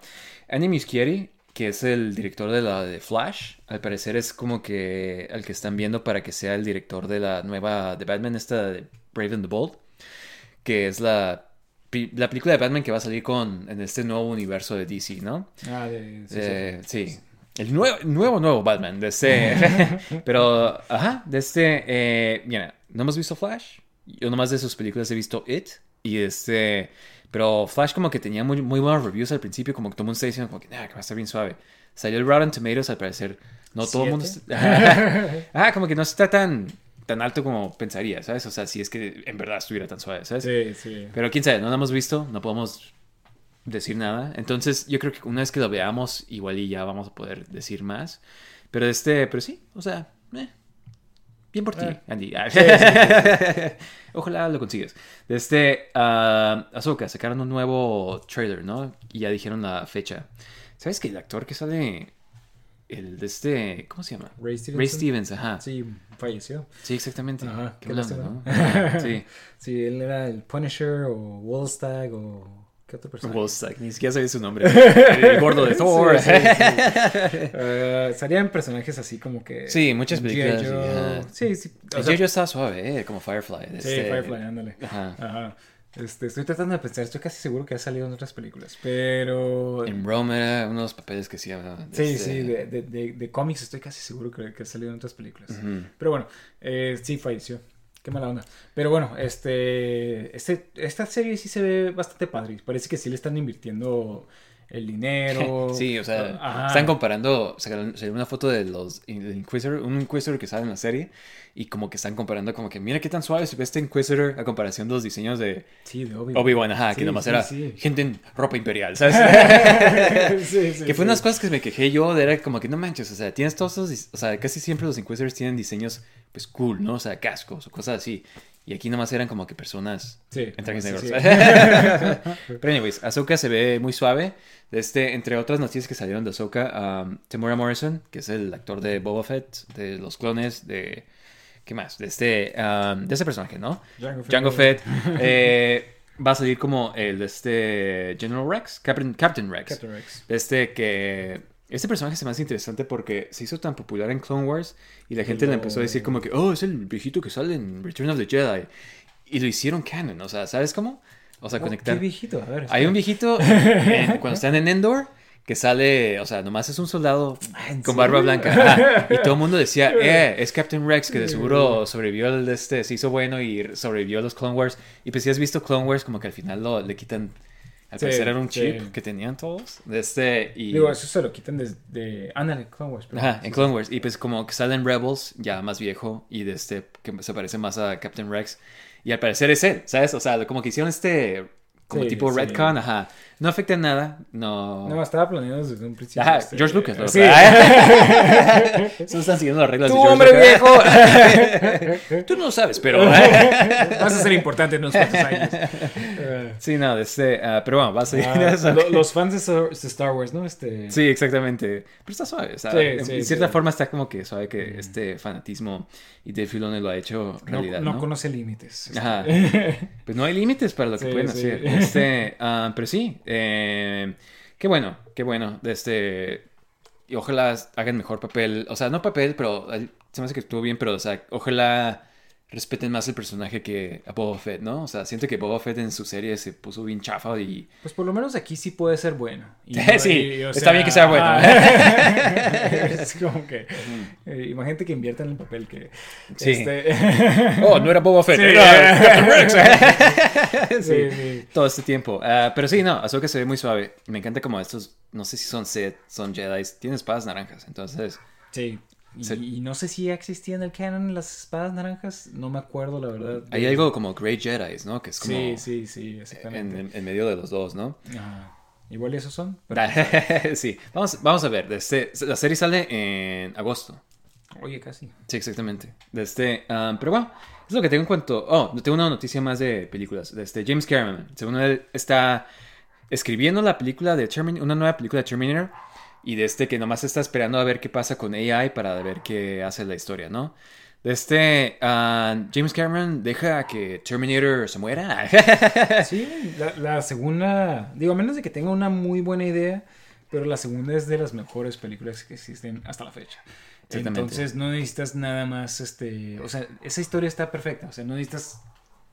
Andy Muschietti, que es el director de la de Flash, al parecer es como que el que están viendo para que sea el director de la nueva de Batman, esta de Brave and the Bold. Que es la, la película de Batman que va a salir con en este nuevo universo de DC, ¿no? Ah, de, sí, sí. Eh, sí. El nuevo, nuevo, nuevo Batman. De este. Pero, ajá, de este. Eh, mira, no hemos visto Flash. Yo nomás de sus películas he visto It. Y este. Pero Flash, como que tenía muy, muy buenos reviews al principio. Como que todo el mundo está diciendo, como que, nah, que va a estar bien suave. Salió el Rotten Tomatoes, al parecer. No todo el mundo. ¿Siete? Ajá, como que no está tan, tan alto como pensaría, ¿sabes? O sea, si es que en verdad estuviera tan suave, ¿sabes? Sí, sí. Pero quién sabe, no lo hemos visto, no podemos decir nada. Entonces, yo creo que una vez que lo veamos, igual y ya vamos a poder decir más. Pero este, pero sí, o sea, eh, bien por ti, Eh. Andy. Sí, sí, Ojalá lo consigues. De este, ah, Ahsoka, sacaron un nuevo trailer, ¿no? Y ya dijeron la fecha. ¿Sabes que el actor que sale, el de este, ¿cómo se llama? Ray Stevenson. Ray Stevens, ajá. Sí, Sí, falleció. exactamente. Ajá, Qué qué lástima. ¿no? Sí. Sí, él era el Punisher o Wallstag o... ¿Qué otro personaje? Wolfsack, ni siquiera sabía su nombre. El gordo de Thor. Sí, sí, sí. Eh, salían personajes así como que... Sí, muchas películas. Joe. Sí, sí. o sea, estaba suave, ¿eh? Como Firefly. Sí, este- Firefly, ándale. Ajá. Ajá. Este, estoy tratando de pensar, estoy casi seguro que ha salido en otras películas, pero... En Rome era uno de los papeles que Sí, este- sí, de, de, de, de cómics estoy casi seguro que, que ha salido en otras películas. Pero bueno, eh, sí falleció. Qué mala onda. Pero bueno, este, este, esta serie sí se ve bastante padre. Parece que sí le están invirtiendo el dinero. Sí, o sea, Ajá. están comparando, sacaron una foto de los del Inquisitor, un Inquisitor que sale en la serie, y como que están comparando como que, mira qué tan suave se ve este Inquisitor a comparación de los diseños de Sí, de Obi-Wan. Obi-Wan, ajá, que nomás sí, era gente en ropa imperial, ¿sabes? Sí, sí, que fue unas cosas que me quejé yo, de era como que no manches, o sea, tienes todos esos, o sea, casi siempre los Inquisitors tienen diseños, pues cool, ¿no? O sea, cascos o cosas así. Y aquí nomás eran como que personas Sí, en trajes negros. sí. Pero anyways, Ahsoka se ve muy suave. Este, entre otras noticias que salieron de Ahsoka, um, Tamora Morrison, que es el actor de Boba Fett, de los clones, de ¿Qué más? De este, um, de ese personaje, ¿no? Jango Fett. Django Fett. eh, va a salir como el de este General Rex, Captain, Captain Rex. Captain Rex. Este que. Este personaje se me hace interesante porque se hizo tan popular en Clone Wars y la gente le empezó a decir como que, oh, es el viejito que sale en Return of the Jedi. Y lo hicieron canon, o sea, ¿sabes cómo? O sea, Oh, conectar. Qué viejito, a ver. Hay un viejito en- cuando están en Endor que sale, o sea, nomás es un soldado Ah, ¿en con barba blanca. Y todo el mundo decía, eh, es Captain Rex que de seguro sobrevivió al este, se hizo bueno y sobrevivió a los Clone Wars. Y pues si has visto Clone Wars, como que al final lo, le quitan, al Sí, parecer era un chip sí. que tenían todos. De este, y... Digo, eso se lo quitan desde. Ándale, Clone Wars. pero- Ajá, en. Clone Wars. Y pues como que sale en Rebels, ya más viejo, y de este, que se parece más a Captain Rex. Y al parecer es él, ¿sabes? O sea, como que hicieron este, como Sí, tipo. Redcon, ajá. No afecta en nada, no... No, estaba planeado desde un principio. Ajá, este, George Lucas, ¿no? Sí. Solo están siguiendo las reglas ¡Tú, de George hombre Lucas. Tú no sabes, pero... Vas a ser importante en unos cuantos años. Eh, sí, no, este... ah, pero bueno, va a seguir ah, lo- los fans de Star, Wars, ¿no? Este, Sí, exactamente. Pero está suave. O sea, Sí, en, sí, en cierta sí. forma está como que suave que este fanatismo y Dave Filoni lo ha hecho realidad, no ¿no? conoce límites. este. Ajá. Pues no hay límites para lo que pueden hacer. Este, ah, pero sí, eh, qué bueno, qué bueno. Este, y ojalá hagan mejor papel. O sea, no papel, pero se me hace que estuvo bien, pero o sea, ojalá respeten más el personaje que a Boba Fett, ¿no? O sea, siento que Boba Fett en su serie se puso bien chafa y... Pues por lo menos aquí sí puede ser bueno. Y Sí, está bien que sea bueno. es como que. eh, imagínate que inviertan el papel que. Sí. este- Oh, no era Boba Fett, Sí. era sí. Todo este tiempo. Ah, pero sí, no, Ahsoka se ve muy suave. Me encanta como estos, no sé si son Sith, son Jedi, tienen espadas naranjas. Entonces, Sí. Y, no sé si ya existían en el canon las espadas naranjas. No me acuerdo, la verdad. hay algo como Grey Jedi, ¿no? Que es como Sí, sí, sí, en, exactamente. en- en medio de los dos, ¿no? Ajá. Igual esos son. pero- sí, vamos, vamos a ver. Este, la serie sale en agosto. Oye, casi. Sí, exactamente. De este, um, pero bueno, es lo que tengo en cuanto. Oh, tengo una noticia más de películas. De este, James Cameron, según él, está escribiendo la película de Terminator, una nueva película de Terminator. Y de este que nomás está esperando a ver qué pasa con AI para ver qué hace la historia, ¿no? De este, ah, James Cameron deja que Terminator se muera. Sí, la, la segunda. Digo, a menos de que tenga una muy buena idea. Pero la segunda es de las mejores películas que existen hasta la fecha. Entonces no necesitas nada más, este, o sea, esa historia está perfecta, o sea, no necesitas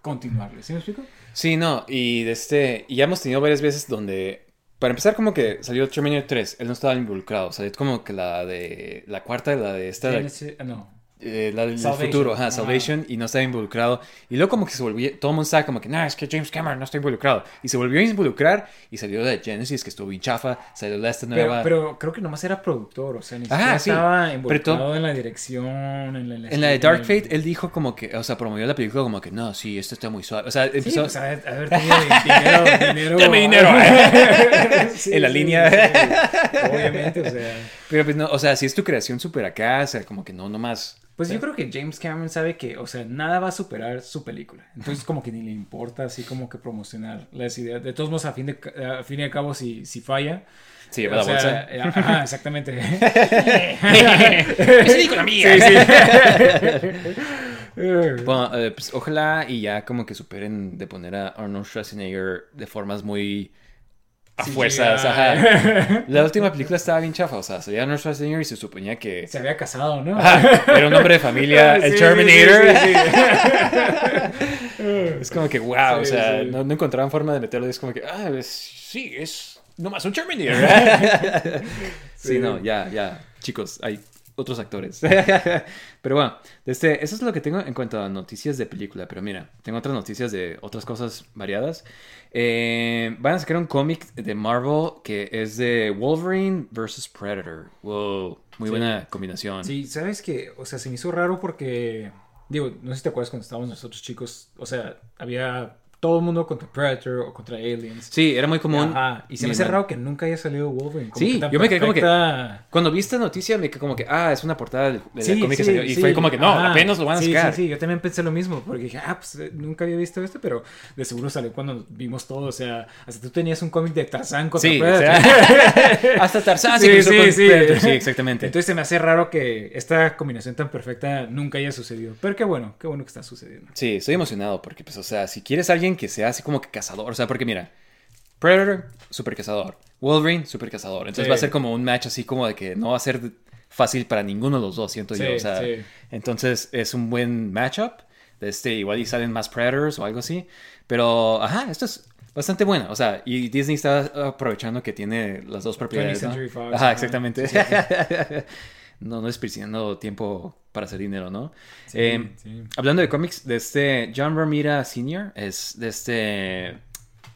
continuarle, ¿sí me explico? Sí, no, y de este, y ya hemos tenido varias veces donde, para empezar como que salió Terminator 3, él no estaba involucrado, salió como que la de, la cuarta, la de esta, Genesis- ah, no. Eh, la del Salvation. futuro, ajá, Ajá. Salvation, y no estaba involucrado, y luego como que se volvió, todo el mundo estaba como que, no, es que James Cameron no está involucrado, y se volvió a involucrar, y salió la de Genesis, que estuvo bien chafa, salió la esta Pero, nueva... pero creo que nomás era productor, o sea, ni Ajá, siquiera sí. estaba Pero involucrado todo- en la dirección, en la, en la de Dark Fate, él dijo como que, o sea, promovió la película como que, no, sí, esto está muy suave, o sea, Sí, empezó... pues, a ver, a ver, dinero, dinero. Dame dinero. Sí, En la sí, línea. sí. Obviamente, o sea. Pero pues no, o sea, si es tu creación súper acá, o sea, como que no, nomás... Pues yo creo que James Cameron sabe que, o sea, nada va a superar su película. Entonces como que ni le importa así como que promocionar las ideas. De todos modos, a fin, de, a fin y al cabo, si, si falla... Sí, lleva la sea, bolsa. eh, Ajá, exactamente. Esa dijo la mía. Sí, sí. Bueno, eh, pues ojalá y ya como que superen de poner a Arnold Schwarzenegger de formas muy a Sí, fuerzas. Ajá. La última película estaba bien chafa, o sea, salía Arnold Schwarzenegger y se suponía que Se había casado, ¿no? Ajá, era un hombre de familia, el Terminator. sí. Es como que wow, o sea. No, no encontraban forma de meterlo. y Es como que, ah, es- sí, es nomás un Terminator. sí, Sí. no, ya, ya, chicos, hay otros actores. pero bueno, este, eso es lo que tengo en cuanto a noticias de película. Pero mira, tengo otras noticias de otras cosas variadas. Eh, van a sacar un cómic de Marvel que es de Wolverine versus Predator. Wow, muy Sí. buena combinación. Sí, sabes que, o sea, se me hizo raro porque, digo, no sé si te acuerdas cuando estábamos nosotros chicos, o sea, había todo el mundo contra Predator o contra Aliens. Sí, era muy común. Ajá, y se me hace raro que nunca haya salido Wolverine. como Sí, que yo me quedé como que- Cuando vi esta noticia me quedé como que, ah, es una portada Sí, cómic que salió. Y sí, fue como que, no, ajá. apenas lo van a sacar. Sí, sí, yo también pensé lo mismo, porque dije, ah, pues eh, nunca había visto esto, pero de seguro salió cuando vimos todo, o sea, hasta tú tenías un cómic de Tarzán contra Sí, o Predator. sea, hasta Tarzán se Sí, sí, sí. Predator. Sí, exactamente. Entonces se me hace raro que esta combinación tan perfecta nunca haya sucedido, pero qué bueno, qué bueno que está sucediendo. Sí, estoy emocionado porque, pues, o sea, si quieres alguien que sea así como que cazador, o sea, porque mira, Predator, super cazador, Wolverine, super cazador. Entonces Sí. va a ser como un match así como de que no va a ser fácil para ninguno de los dos, siento yo. Sí, O sea, sí. entonces es un buen matchup. Este, igual y salen más Predators o algo así. Pero, ajá, esto es bastante bueno. O sea, y Disney está aprovechando que tiene las dos propiedades. ¿no? Fox, ajá. exactamente. No, no desperdiciando tiempo para hacer dinero, ¿no? Sí, Eh, sí. Hablando de cómics, de este John Romita Sr. es de este.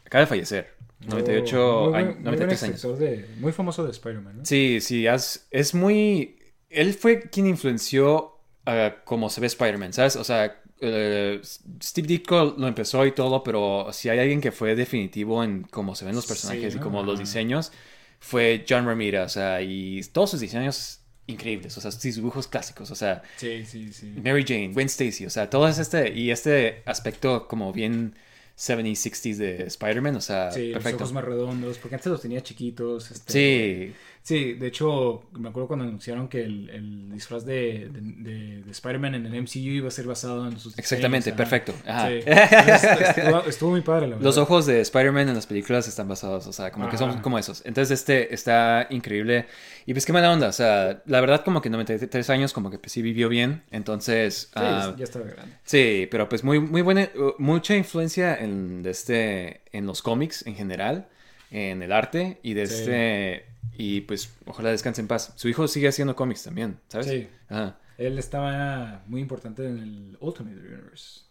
Acaba de fallecer. 98 Oh, muy años, muy buen 93 años. escritor de- muy famoso de Spider-Man, ¿no? Sí, sí, has- es muy. Él fue quien influenció a cómo se ve Spider-Man, ¿sabes? O sea, eh, Steve Ditko lo empezó y todo, pero si hay alguien que fue definitivo en cómo se ven los personajes Sí, y ¿no? como los diseños, fue John Romita, o sea, y todos sus diseños increíbles, o sea, sus dibujos clásicos, o sea, Sí, sí, sí. Mary Jane, Gwen Stacy, o sea, todo es este, y este aspecto como bien 70s, 60s de Spider-Man, o sea, Sí, los perfecto. ojos más redondos, porque antes los tenía chiquitos. este, Sí, Sí, de hecho, me acuerdo cuando anunciaron que el, el disfraz de, de, de- de Spider-Man en el MCU iba a ser basado en sus exactamente, perfecto. Ajá. Sí. Entonces, estuvo, estuvo muy padre, la verdad. Los ojos de Spider-Man en las películas están basados, o sea, como que son como esos. Entonces este está increíble. Y pues qué mala onda, o sea, la verdad como que 93 años como que pues, sí vivió bien, entonces... Sí, ah, ya estaba grande. Sí, pero pues muy, muy buena, mucha influencia en, de este, en los cómics en general, en el arte y de Sí. este, y pues ojalá descanse en paz. Su hijo sigue haciendo cómics también, ¿sabes? Sí. Ajá. Él estaba muy importante en el Ultimate Universe.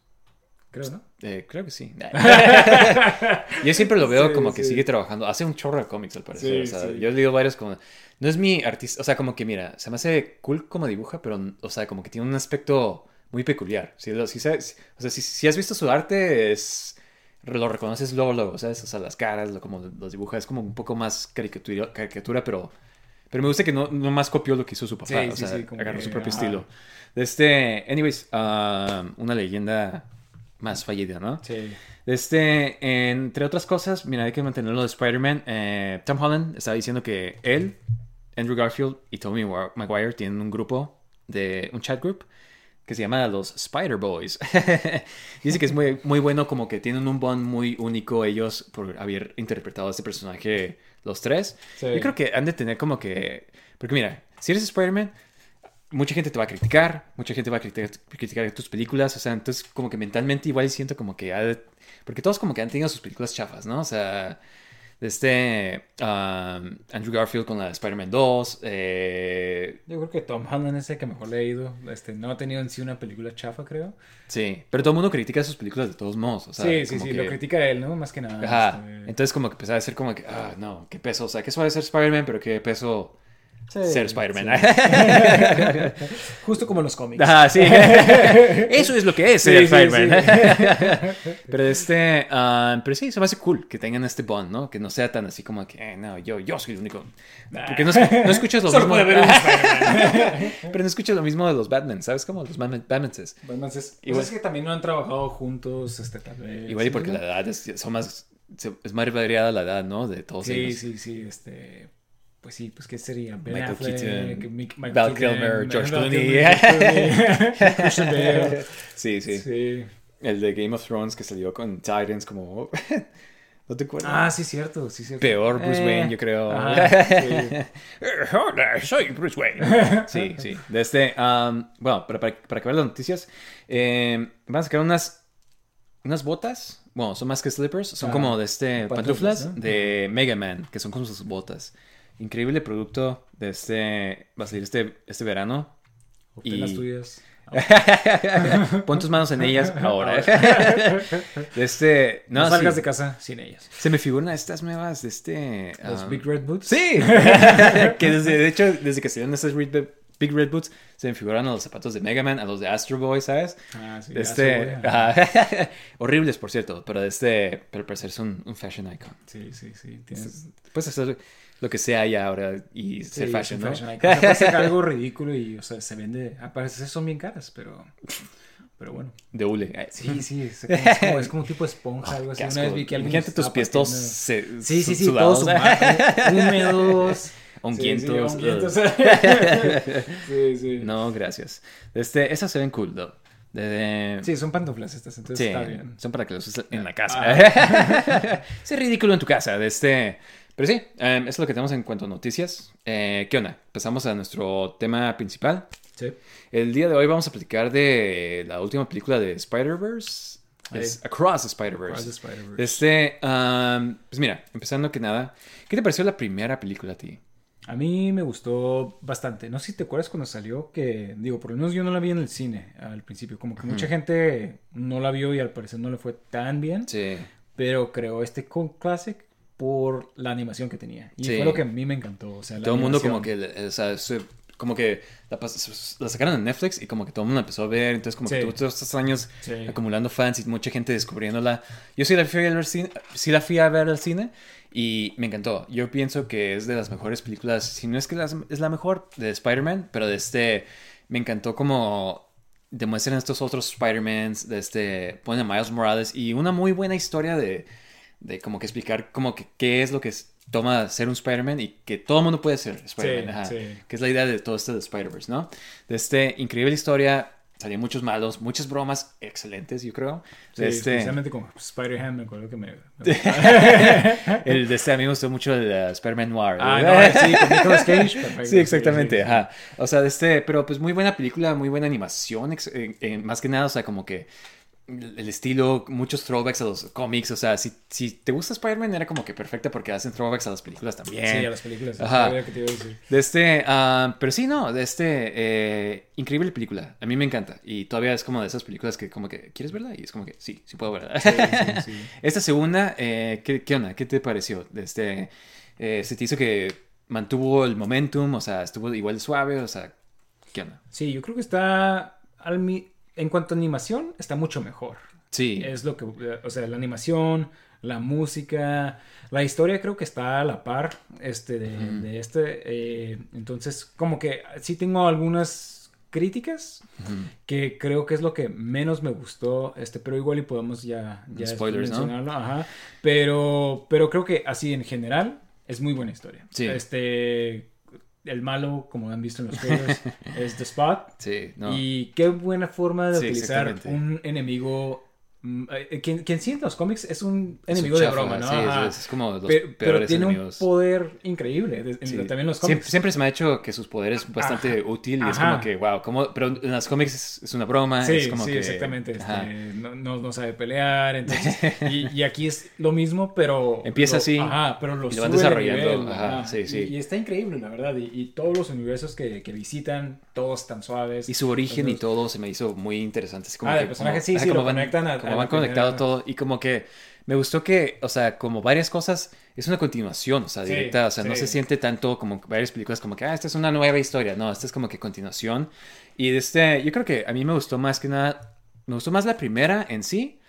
Creo, ¿no? Eh, creo que sí. yo siempre lo veo Sí, como que sí. sigue trabajando. Hace un chorro de cómics al parecer. Sí, o sea, yo he leído varios como... No es mi artista, o sea, como que mira, se me hace cool como dibuja, pero, o sea, como que tiene un aspecto muy peculiar. Si, lo- si sabes- o sea, si, si has visto su arte, es... Lo reconoces luego, luego, ¿sabes? O sea, las caras, lo, como los dibuja, es como un poco más caricatura, caricatura pero... Pero me gusta que no, no más copió lo que hizo su papá. Sí, o sí, sea, sí, agarró que, su propio ajá. estilo. De este... Anyways, ah, una leyenda más fallida, ¿no? Sí. Este, entre otras cosas, mira, hay que mantenerlo de Spider-Man. Eh, Tom Holland estaba diciendo que él, Andrew Garfield y Wa- Maguire tienen un grupo, de un chat group, que se llama los Spider Boys. Dice que es muy, muy bueno, como que tienen un bond muy único ellos por haber interpretado a este personaje los tres. Sí. Yo creo que han de tener como que... Porque mira, si eres Spider-Man, mucha gente te va a criticar, mucha gente va a criticar, criticar tus películas, o sea, entonces como que mentalmente igual siento como que... ha porque todos como que han tenido sus películas chafas, ¿no? O sea, de este um, Andrew Garfield con la de Spider-Man 2, eh, Yo creo que Tom Holland es el que mejor le ha ido. Este, no ha tenido en sí una película chafa, creo. sí, pero todo el mundo critica sus películas de todos modos, o sea, sí, sí, sí, que- lo critica él, ¿no? Más que nada. Ajá, este, entonces como que empezaba a ser como que, ah, no, qué peso, o sea, qué suave ser Spider-Man, pero qué peso sí, ser Spider-Man. sí. Justo como en los cómics. Ajá, sí. Eso es lo que es ser Sí, sí, Spider-Man. pero este, ah, pero sí, se me hace cool que tengan este bond, ¿no? Que no sea tan así como que, eh, no, yo, yo soy el único. Porque no, no escuchas lo Solo mismo. puede haber un pero no escuchas lo mismo de los Batman, ¿sabes? Como los Batman, Batmanses. Batman es, Igual- pues es que también no han trabajado juntos, este, tal vez. Igual y porque la edad es, son más, es más variada la edad, ¿no? De todos Sí, ellos. sí, sí, este... Pues sí, pues ¿qué sería? Ben Michael Affleck, Keaton, Mick- Michael Val Keaton, Kilmer, George Clooney. Sí, sí, Sí. El de Game of Thrones que salió con Titans como... ¿No te acuerdas? Ah, sí, cierto, sí, cierto. Peor Bruce Eh, Wayne, yo creo. ajá, sí. Hola, soy Bruce Wayne. Sí, sí. De este, um, bueno, para, para, para acabar las noticias, eh, van a sacar unas, unas botas. Bueno, son más que slippers, son Ah, como de este pantuflas, pantuflas ¿no? de Mega Man, que son como sus botas. Increíble producto de este, va a salir este, este verano. Obtén Y- las tuyas. Pon tus manos en ellas ahora. De este, No, no, salgas sí. de casa sin ellas. Se me figuran estas nuevas de este. Los um, Big Red Boots. Sí, que desde, de hecho, desde que salieron esas Red, Big Red Boots se me figuraron a los zapatos de Mega Man, a los de Astro Boy, ¿sabes? Ah, sí. Este, se horribles, por cierto, pero de este, pero al parecer son un fashion icon. Sí, sí, sí. Tienes... Puedes hacer lo que sea ya ahora y Sí, ser fashion, ¿no? fashion. O sea, algo ridículo y, o sea, se vende. A parecer son bien caras, pero. Pero bueno. De hule. Sí, sí. Es como, es como, es como un tipo de esponja, algo así. Una vez vi que alguien. Imagínate tus pies todos se- Sí, sí, sí, sudados. todos sumados, húmedos. Honguientos, Sí, sí, sí. No, gracias. Este, esas se ven cool, though. De- de- Sí, son pantuflas estas, entonces Sí, está bien. son para que los uses en la casa. Ah. es ridículo en tu casa. De este... Pero sí, em, eso es lo que tenemos en cuanto a noticias. Eh, ¿Qué onda? Pasamos a nuestro tema principal. Sí. El día de hoy vamos a platicar de la última película de Spider-Verse. Es Across the Spider-Verse. Across the Spider-Verse. Este, am, pues mira, empezando que nada, ¿qué te pareció la primera película a ti? A mí me gustó bastante. No sé si te acuerdas cuando salió que, digo, por lo menos yo no la vi en el cine al principio. Como que mucha gente no la vio y al parecer no le fue tan bien. Sí. Pero creó este cult classic por la animación que tenía. Y Sí. fue lo que a mí me encantó. O sea, la Todo el mundo como que, o sea, se- como que la, la sacaron en Netflix y como que todo el mundo empezó a ver. Entonces como que Sí. tuvo todos estos años Sí. acumulando fans y mucha gente descubriéndola. Yo sí la fui a ver, al cine- sí la fui a ver al cine y me encantó. Yo pienso que es de las mejores películas, si no es que las- es la mejor de Spider-Man, pero de este, me encantó como demuestran estos otros Spider-Mans, de este, ponen a Miles Morales y una muy buena historia de, de como que explicar como que qué es lo que toma ser un Spider-Man y que todo el mundo puede ser Spider-Man. Sí, sí. Que es la idea de todo esto de Spider-Verse, ¿no? De este increíble historia, salían muchos malos, muchas bromas excelentes, yo creo. Sí, este, especialmente con Spider-Man, me acuerdo que me... el de este a mí me gustó mucho el uh, Spider-Man Noir. ah, no, sí, con Nicolas Cage. perfecto, Sí, exactamente, sí, sí. ajá. O sea, de este, pero pues muy buena película, muy buena animación, eh, eh, más que nada, o sea, como que el estilo, muchos throwbacks a los cómics, o sea, si, si te gusta Spider-Man era como que perfecta porque hacen throwbacks a las películas también. Sí, a las películas. Ajá. que te iba a decir. De este, ah, pero sí, no, de este, eh, increíble película. A mí me encanta. Y todavía es como de esas películas que como que, ¿quieres verla? Y es como que, sí, sí puedo verla. Sí, sí, sí. Esta segunda, eh, ¿qué, qué onda? ¿Qué te pareció? De este, eh, ¿Se te hizo que mantuvo el momentum? O sea, estuvo igual de suave, o sea, ¿qué onda? Sí, yo creo que está... al mi- En cuanto a animación, está mucho mejor. Sí, Es lo que, o sea, la animación, la música, la historia creo que está a la par este, de, este. eh, entonces, como que sí tengo algunas críticas que creo que es lo que menos me gustó, este, pero igual y podemos ya, ya Spoilers, ¿no? mencionarlo, ajá. Pero, pero creo que así en general es muy buena historia. Sí. Este, el malo, como han visto en los trailers, es The Spot. sí, no. Y qué buena forma de Sí, utilizar un enemigo. Mm, eh, Quien, quien sí en los cómics es un Es un enemigo de chafa, broma, ¿no? Sí, Ajá. es, es como los Pe- pero peores tiene enemigos. un poder increíble. de- Sí. También los cómics. siempre se me ha hecho que sus poderes es bastante útil y es Ajá. como que, wow, como, pero en los cómics es, es una broma, Sí, es como sí, que... exactamente. este, ajá. no, no, no sabe pelear. Entonces, y, y aquí es lo mismo, pero. Empieza lo- así, Ajá, pero lo y lo van desarrollando, nivel, ajá, ajá. sí, sí. Y, y está increíble, la verdad. Y, y todos los universos que, que visitan, todos tan suaves. Y su origen y Entonces- todo se me hizo muy interesante. Así como Ah, que del personaje, como- sí, ajá, sí, como lo van, conectan a- como a van conectado primera. todo. Y como que me gustó que, o sea, como varias cosas, es una continuación, o sea, Sí, directa. O sea, no sí. se siente tanto como varias películas como que, ah, esta es una nueva historia. No, esta es como que continuación. Y este, yo creo que a mí me gustó más que nada, me gustó más la primera en sí.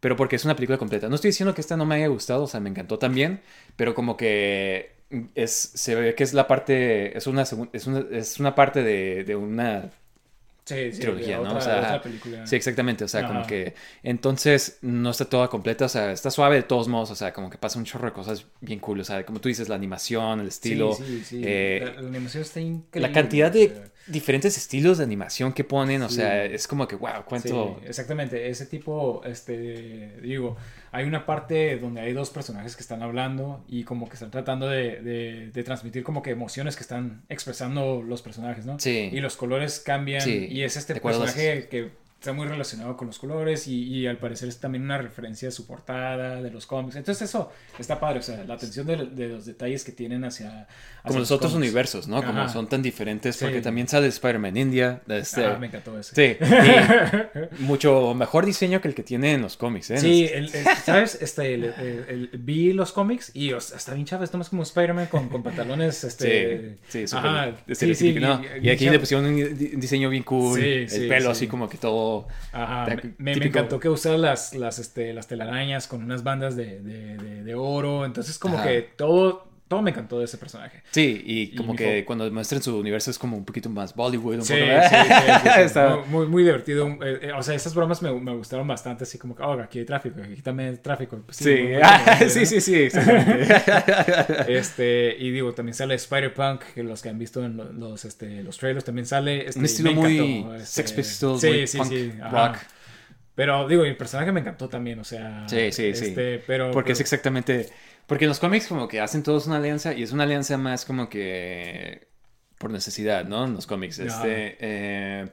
Pero porque es una película completa. No estoy diciendo que esta no me haya gustado, o sea, me encantó también. Pero como que es, se ve que es la parte, es una, es una, es una parte de, de una Sí, sí, trilogía, ¿no? otra- O sea, otra película. Sí, exactamente. O sea, como que entonces no está toda completa. O sea, está suave de todos modos. O sea, como que pasa un chorro de cosas bien cool. O sea, como tú dices, la animación, el estilo, Sí, sí, sí. eh, la, la animación está increíble. la cantidad o de sea, diferentes estilos de animación que ponen. O sea, es como que, wow, cuánto. sí, exactamente. Ese tipo, este, digo, hay una parte donde hay dos personajes que están hablando y como que están tratando de, de- de transmitir como que emociones que están expresando los personajes, ¿no? Sí. Y los colores cambian Sí, y es este de personaje que está muy relacionado con los colores y, y al parecer es también una referencia a su portada, de los cómics. Entonces eso está padre, o sea, la atención de, de los detalles que tienen hacia... Como los otros universos, ¿no? Como son tan diferentes, Sí. porque también sale Spider-Man India. Este, Ah, me encantó ese. Sí, y mucho mejor diseño que el que tiene en los cómics, ¿eh? Sí, el- el- ¿sabes? Este, el- vi los cómics y está bien chavo, está más como Spider-Man con, con pantalones, este... Sí, sí, Ajá, sí, Y aquí le pusieron un di- un diseño bien cool, Sí, el pelo sí. así como que todo... Ajá, me, encantó que usara las, las, este, las telarañas con unas bandas de, de, de- de oro, entonces como Ajá. que todo, todo me encantó de ese personaje. Sí, y como que fo- cuando muestran su universo es como un poquito más Bollywood, un Sí, poco sí, sí. Está- Muy, muy, divertido. eh, eh, o sea, esas bromas me, me gustaron bastante, así como que, oh, aquí hay tráfico, aquí también hay tráfico. Pues Sí, muy- muy divertido, sí, sí, sí. Este, y digo, también sale Spider-Punk, que los que han visto en lo- los, este, los trailers también sale. Este, un estilo muy encantó, este, Sex Pistols, sí, muy sí, punk sí, ajá. rock. Pero digo, el personaje me encantó también, o sea. Sí, sí, sí. este, Pero, Porque es pero- exactamente... Porque en los cómics como que hacen todos una alianza y es una alianza más como que por necesidad, ¿no? En los cómics. Este, eh,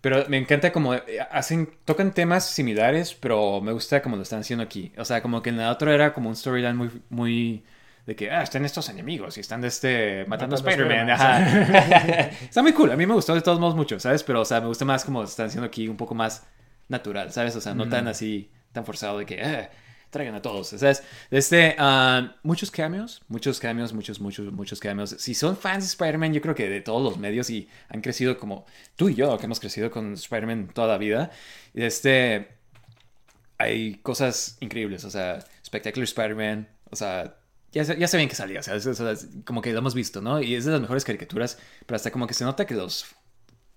pero me encanta como eh, hacen, tocan temas similares, pero me gusta como lo están haciendo aquí. O sea, como que en la otra era como un storyline muy, muy de que, ah, están estos enemigos y están de este, matando a Matando a Spider-Man. Está muy cool, a mí me gustó de todos modos mucho, ¿sabes? Pero, o sea, me gusta más como lo están haciendo aquí un poco más natural, ¿sabes? O sea, no tan Mm. así, tan forzado de que, ah, traigan a todos, ¿sabes? Este, ah, muchos cameos, muchos cameos, muchos, muchos, muchos cameos. Si son fans de Spider-Man, yo creo que de todos los medios y han crecido como tú y yo, que hemos crecido con Spider-Man toda la vida, este, hay cosas increíbles, o sea, Spectacular Spider-Man, o sea, ya, ya saben que salía, o sea, o como que lo hemos visto, ¿no? Y es de las mejores caricaturas, pero hasta como que se nota que los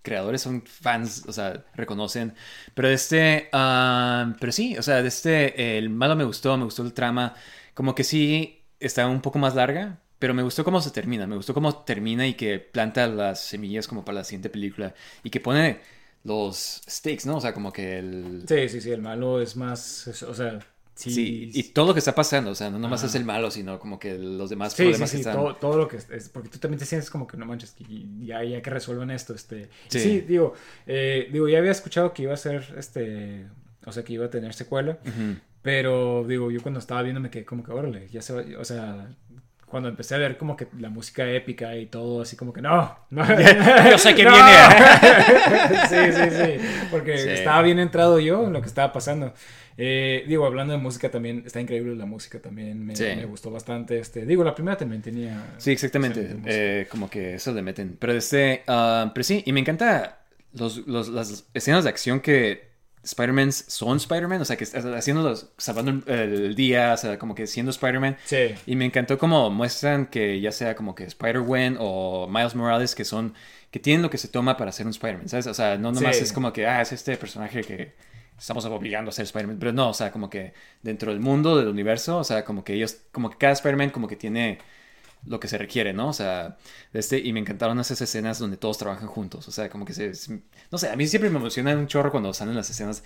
creadores son fans, o sea, reconocen. Pero este, ah, pero sí, o sea, de este, el malo me gustó, me gustó el trama, como que sí está un poco más larga, pero me gustó cómo se termina, me gustó cómo termina y que planta las semillas como para la siguiente película y que pone los stakes, ¿no? O sea, como que el... Sí, sí, sí, el malo es más. o sea, sí. Sí, y todo lo que está pasando, o sea, no nomás es el malo, sino como que los demás Sí, sí, problemas sí, que están... todo, todo lo que es, porque tú también te sientes como que no manches, que ya, ya que resuelvan esto, este, Sí. sí, digo, eh, digo, ya había escuchado que iba a ser, este, o sea, que iba a tener secuela, pero digo, yo cuando estaba viendo me quedé como que, órale, ya se va, o sea, cuando empecé a ver como que la música épica y todo, así como que no, no, Yo sé que no. viene. sí, sí, sí, porque Sí. estaba bien entrado yo en lo que estaba pasando. Eh, digo, hablando de música también, está increíble la música también, me, Sí. me gustó bastante. Este, digo, la primera también tenía. Sí, exactamente. Eh, como que eso le meten. Pero este, ah, pero sí, y me encanta los, los- las escenas de acción que Spider-Man son Spider-Man, o sea, que haciéndolos, salvando el, el día, o sea, como que siendo Spider-Man. Sí. Y me encantó como muestran que ya sea como que Spider-Gwen o Miles Morales, que son, que tienen lo que se toma para ser un Spider-Man, ¿sabes? O sea, no nomás Sí. es como que, ah, es este personaje que estamos obligando a ser Spider-Man, pero no, o sea, como que dentro del mundo, del universo, o sea, como que ellos, como que cada Spider-Man como que tiene lo que se requiere, ¿no? O sea, este, y me encantaron esas escenas donde todos trabajan juntos, o sea, como que se, no sé, a mí siempre me emociona un chorro cuando salen las escenas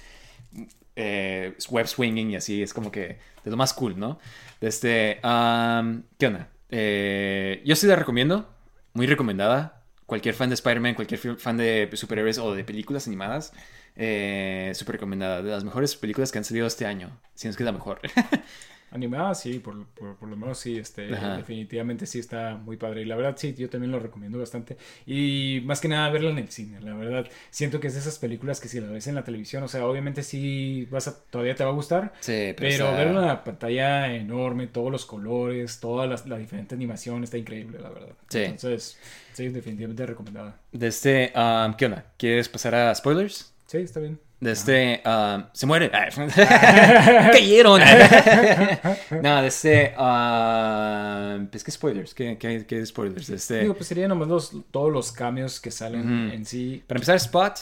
eh, web swinging y así, es como que de lo más cool, ¿no? Este, am, ¿qué onda? Eh, yo sí la recomiendo, muy recomendada. Cualquier fan de Spider-Man, cualquier fan de superhéroes o de películas animadas, eh, súper recomendada. De las mejores películas que han salido este año, si no es que la mejor. Animada, sí, por, por, por lo menos sí, este, Ajá. definitivamente sí está muy padre. Y la verdad, sí, yo también lo recomiendo bastante. Y más que nada verla en el cine, la verdad. Siento que es de esas películas que si la ves en la televisión, o sea, obviamente sí vas a, todavía te va a gustar. sí, Pero está- verlo en la pantalla enorme, todos los colores, toda la, la diferente animación está increíble, la verdad. Sí. Entonces, sí, definitivamente recomendada. De este, am, ¿qué onda? ¿Quieres pasar a spoilers? Sí, está bien. De este, am, se muere. Ah, ¡Cayeron! no, de este, am, pues, ¿qué spoilers? ¿Qué, qué, qué spoilers? De este, Digo, pues serían nomás los, todos los cambios que salen en sí. Para empezar, Spot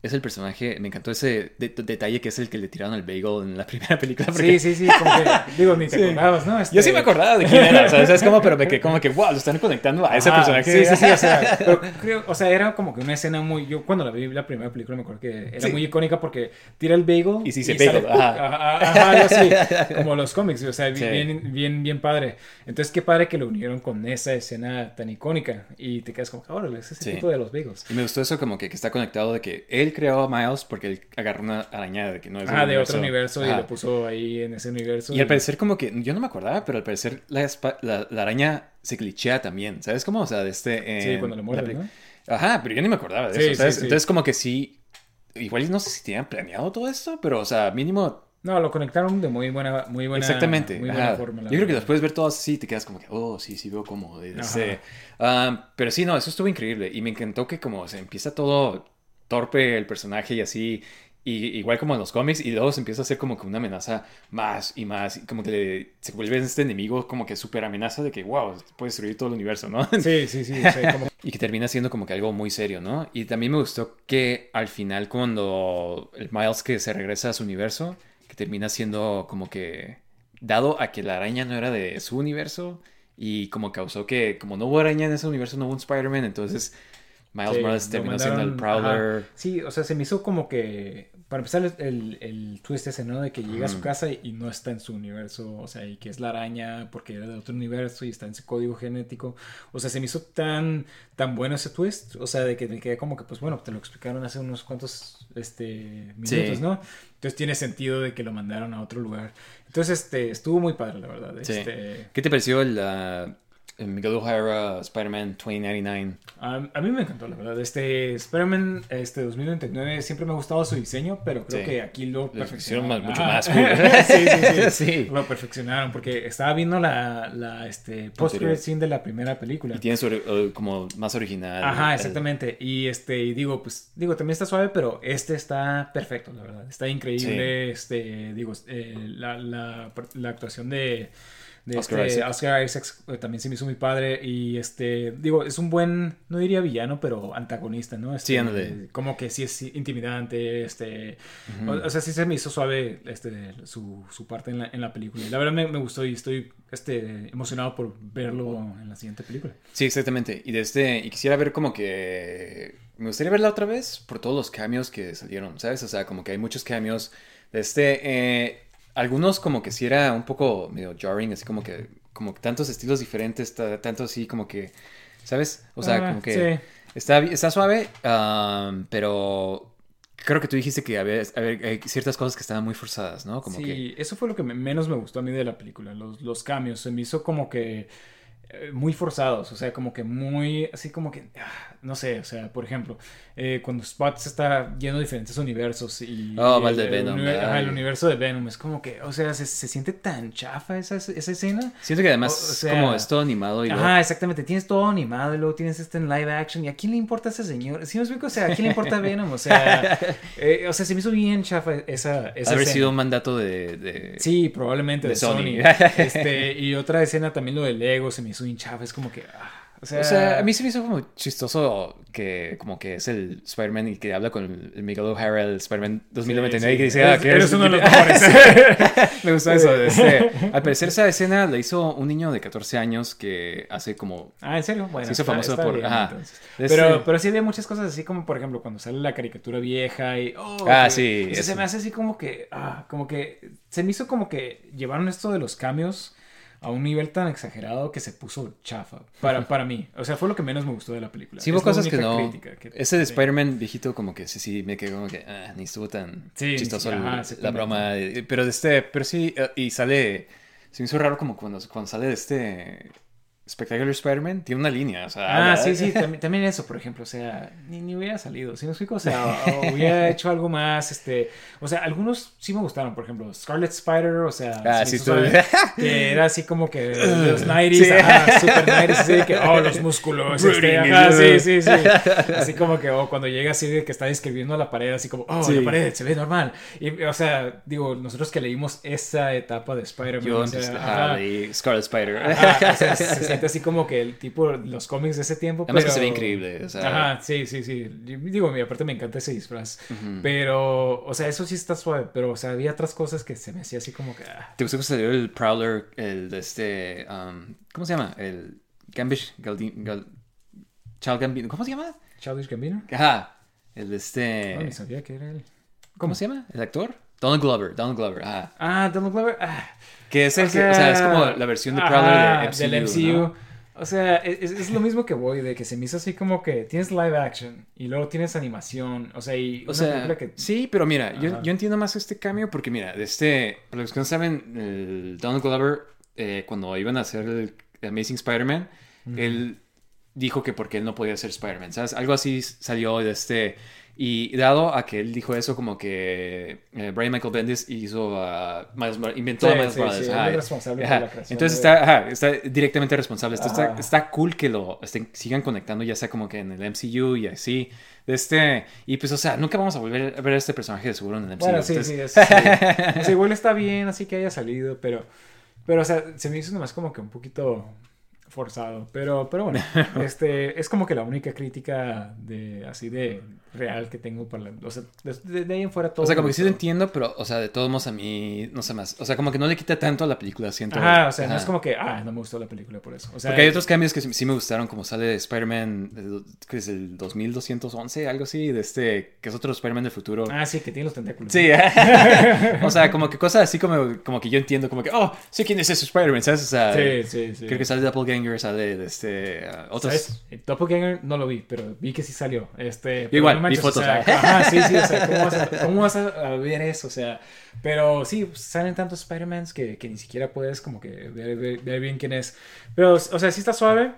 es el personaje. Me encantó ese de- de- detalle que es el que le tiraron al bagel en la primera película. porque Sí, sí, sí, como que, digo, ni te Sí. acordabas, ¿no? Este- Yo sí me acordaba de quién era, o sea, es como, pero me quedé como que, wow, lo están conectando a ese Ajá, personaje. Sí, sí, sí, o sea, pero creo, o sea, era como que una escena muy, yo cuando la vi la primera película me acuerdo que era Sí. muy icónica porque tira el bagel Y sí, se sale, bagel, ajá. ajá, ajá, así, como los cómics, o sea, bien, bien, bien padre. Entonces, qué padre que lo unieron con esa escena tan icónica y te quedas como, órale, es ese tipo de los bagels. Y me gustó eso como que, que está conectado de que él él creó a Miles porque él agarró una araña de que no es Ah, de otro universo y lo puso ahí en ese universo. Y al parecer como que, yo no me acordaba, pero al parecer la, la, la araña se glitchea también, ¿sabes cómo? O sea, de este... Sí, en cuando le la muerde, ¿no? Ajá, pero yo ni me acordaba de Sí, eso, ¿sabes? sí, sí. Entonces como que sí, igual no sé si tenían planeado todo esto, pero o sea, mínimo... No, lo conectaron de muy buena, muy buena, Exactamente. muy buena ajá. forma. la Yo creo que después de ver todo así te quedas como que, oh, sí, sí veo cómo. este, ah, pero sí, no, eso estuvo increíble. Y me encantó que como se empieza todo torpe el personaje y así. Y igual como en los cómics, y luego se empieza a hacer como que una amenaza más y más, y como que le- se vuelve este enemigo como que súper amenaza de que, wow, puede destruir todo el universo, ¿no? Sí, sí, sí. sea, como- Y que termina siendo como que algo muy serio, ¿no? Y también me gustó que al final cuando el Miles que se regresa a su universo, que termina siendo como que dado a que la araña no era de su universo y como causó que como no hubo araña en ese universo, no hubo un Spider-Man, entonces Miles Sí, Morales siendo el Prowler. ajá. Sí, o sea, se me hizo como que. Para empezar, el, el, twist ese, ¿no? De que llega a su casa y, y no está en su universo. O sea, y que es la araña porque era de otro universo y está en su código genético. O sea, se me hizo tan, tan bueno ese twist. O sea, de que me quedé como que, pues bueno, te lo explicaron hace unos cuantos este, minutos, Sí. ¿no? Entonces tiene sentido de que lo mandaron a otro lugar. Entonces, este, estuvo muy padre, la verdad. Sí. Este, ¿Qué te pareció el Miguel O'Hara Spider-Man 2099? A, a mí me encantó, la verdad. Este Spider-Man este 2029 siempre me ha gustado su diseño, pero creo Sí. que aquí lo perfeccionaron. más- mucho Ajá. más cool. sí, sí, sí. Lo perfeccionaron porque estaba viendo la, la este, post-credit scene de la primera película. Y tiene su, eh, como más original. Ajá, el- exactamente. Y este, y digo, pues, digo, también está suave, pero este está perfecto, la verdad. Está increíble. Este, digo, eh, la, la, la actuación de, de Oscar este, Isaac. Oscar Isaac eh, también se me hizo muy padre. Y este, digo, es un buen, no diría villano, pero antagonista, ¿no? Este, Sí, ándale. Como que sí es intimidante, este. Ujú. O, o sea, sí se me hizo suave este, su, su parte en la, en la película. Y la verdad me, me gustó y estoy este, emocionado por verlo en la siguiente película. Sí, exactamente. Y de este, y quisiera ver como que me gustaría verla otra vez por todos los cambios que salieron, ¿sabes? O sea, como que hay muchos cambios de este, eh, algunos como que sí era un poco medio jarring, así como que, como que tantos estilos diferentes, ta- tanto así como que, ¿sabes? O sea, Ah, como que sí. está, está suave, um, pero creo que tú dijiste que había, ciertas cosas que estaban muy forzadas, ¿no? Como sí, que, eso fue lo que me- menos me gustó a mí de la película, los, los cambios. Se me hizo como que muy forzados, o sea, como que muy, así como que, ah, no sé, o sea, por ejemplo, eh, cuando Spot se está yendo a diferentes universos y... Oh, mal de el, Venom, ajá, ay. el universo de Venom, es como que, o sea, se, se siente tan chafa esa, esa escena. siento que además o es sea, como es todo animado y luego- Ajá, exactamente. Tienes todo animado y luego tienes este en live action. ¿Y a quién le importa ese señor? ¿Sí me explico? O sea, ¿a quién le importa Venom? O sea, eh, o sea se me hizo bien chafa esa, esa haber sido un mandato de... de- Sí, probablemente de, de Sony. Sony. este, y otra escena también lo del Lego se me hizo Es como que. ah, o, sea, O sea, a mí se me hizo como chistoso que como que es el Spider-Man y que habla con el Miguel O'Hara, el Spider-Man 2099 sí, y que dice, ah, que eres uno de los me gustó eso. este, al parecer esa escena la hizo un niño de 14 años que hace como... Ah, ¿en serio? Bueno, Se hizo famoso por- bien, ajá. Este- Pero, pero sí había muchas cosas así como, por ejemplo, cuando sale la caricatura vieja y... oh, Ah, que- sí, o sea, se me hace así como que... Ah, como que... Se me hizo como que llevaron esto de los cambios a un nivel tan exagerado que se puso chafa. Para, para mí. O sea, fue lo que menos me gustó de la película. Sí, hubo cosas que no... que- Ese de. Spider-Man viejito como que sí, sí, me quedó como que ah, ni estuvo tan Sí, chistoso sí, el- ajá, la broma. Pero de este, pero sí, eh, y sale... Se me hizo raro como cuando, cuando sale de este... Spectacular Spider-Man, tiene una línea, o sea... Ah, habla- sí, sí, también, también eso, por ejemplo, o sea, ni, ni hubiera salido, ¿sí me explico? O sea, o, o hubiera hecho algo más, este, o sea, algunos sí me gustaron, por ejemplo, Scarlet Spider, o sea, Ah, sí, tú- que era así como que los 90s, Sí. ajá, super 90s, así de que, oh, los músculos, este, ajá, sí, sí, sí, así como que, oh, cuando llega así de que está describiendo la pared, así como, oh, Sí. la pared se ve normal, y, o sea, digo, nosotros que leímos esa etapa de Spider-Man, o sea, Scarlet Spider. Ajá, o sea, así como que el tipo, los cómics de ese tiempo. Además pero... que se ve increíble, o sea... Ajá, sí, sí, sí. Digo, mi aparte me encanta ese disfraz. Pero, o sea, eso sí está suave. Pero, o sea, había otras cosas que se me hacía así como que. ah. ¿Te gustó que salió el Prowler, el de este... um, ¿Cómo se llama? El Gambish... Galdi- Gal- Child Gambino. ¿Cómo se llama? Childish Gambino. Ajá. El de No, este... ni sabía que era él. ¿Cómo se llama? ¿El actor? Donald Glover. Donald Glover. Ajá. Ah, Donald Glover. Ah, Que es el que... O sea, es como la versión de Prowler ajá, de MCU, del MCU. ¿no? O sea, es, es, lo mismo que voy, de que se me hizo así como que tienes live action y luego tienes animación, o sea, y o sea, que... Sí, pero mira, yo, yo, entiendo más este cambio porque mira, de este, para los que no saben, el Donald Glover, eh, cuando iban a hacer el Amazing Spider-Man, él dijo que porque él no podía ser Spider-Man, ¿sabes? Algo así salió de este... Y dado a que él dijo eso, como que eh, Brian Michael Bendis hizo inventó a Miles Morales. es responsable de la creación Entonces está, está, directamente responsable. está, está, cool que lo sigan conectando, ya sea como que en el MCU y así. Este, y pues, o sea, nunca vamos a volver a ver a este personaje de seguro en el MCU. Bueno, sí, sí, sí, sí. igual está bien, así que haya salido, pero, pero, o sea, se me hizo nomás como que un poquito forzado. Pero, pero bueno, este, es como que la única crítica de así de real que tengo para la, o sea, de, ahí en fuera todo. O sea, como que sí lo entiendo, pero, o sea, de todos modos a mí, no sé más. O sea, como que no le quita tanto a la película, siento. Ah, o sea, no es como que, ah, no me gustó la película por eso. O sea, Porque hay otros cambios que sí me gustaron, como sale Spider-Man, que es el 2211, algo así, de este, que es otro Spider-Man del futuro. Ah, sí, que tiene los tentáculos. Sí, o sea, como que cosas así como, como que yo entiendo, como que, oh, sé quién es ese Spider-Man, ¿sabes? O sea, sí, sí, sí. Creo que sale Doppelganger, sale de este, uh, otros. Doppelganger no lo vi, pero vi que sí salió. Este, igual, vi fotos. Ajá, sí, sí, o sea, ¿cómo vas a, cómo vas a ver eso? O sea, pero sí, pues, salen tantos Spider-Mans que, que, ni siquiera puedes como que ver, ver, bien quién es. Pero, o sea, sí está suave.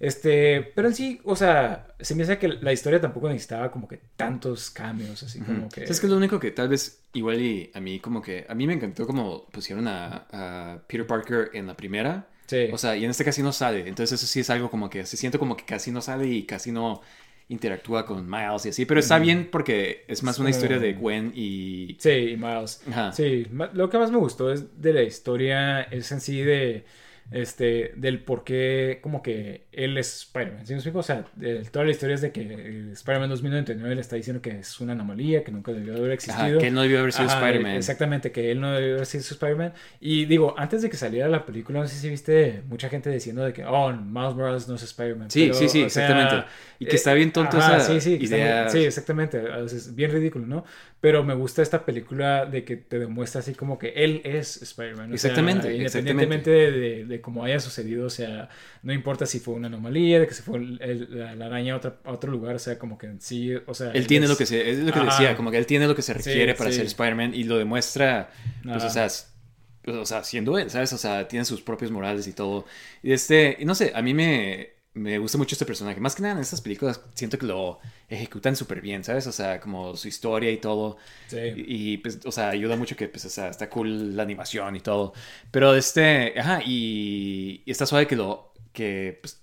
Este, pero en sí, o sea, se me hace que la historia tampoco necesitaba como que tantos cambios, así como que... Es que lo único que tal vez igual y a mí como que... A mí me encantó como pusieron a, a Peter Parker en la primera. Sí. O sea, y en este casi no sale. Entonces eso sí es algo como que se siente como que casi no sale y casi no interactúa con Miles y así, pero está bien porque es más una historia de Gwen y... Sí, y Miles. Sí, lo que más me gustó es de la historia, es en sí de este, del por qué como que él es Spider-Man. ¿Sí me explico? O sea, toda la historia es de que Spider-Man 2099 le está diciendo que es una anomalía, que nunca debió haber existido. que él no debió haber sido Spider-Man. Exactamente, que él no debió haber sido Spider-Man. Y digo, antes de que saliera la película, no sé si viste mucha gente diciendo de que, oh, Miles Morales no es Spider-Man. Sí, sí, sí, exactamente. y que está bien tonto esa sí, sí, idea. sí, exactamente. Es bien ridículo, ¿no? Pero me gusta esta película de que te demuestra así como que él es Spider-Man. Exactamente. independientemente De, de, cómo haya sucedido, o sea, no importa si fue una anomalía, de que se fue la, araña a, otro lugar, o sea, como que sí, o sea... Él tiene lo que se, es lo que decía, como que él tiene lo que se requiere para ser Spider-Man y lo demuestra, pues, o sea, pues, o sea, siendo él, ¿sabes? O sea, tiene sus propios morales y todo. Y este, y no sé, a mí me, me gusta mucho este personaje. Más que nada en estas películas siento que lo ejecutan súper bien, ¿sabes? O sea, como su historia y todo. Sí. Y, pues, o sea, ayuda mucho que, pues, o sea, está cool la animación y todo. Pero este, ajá, y, y está suave que lo, que, pues,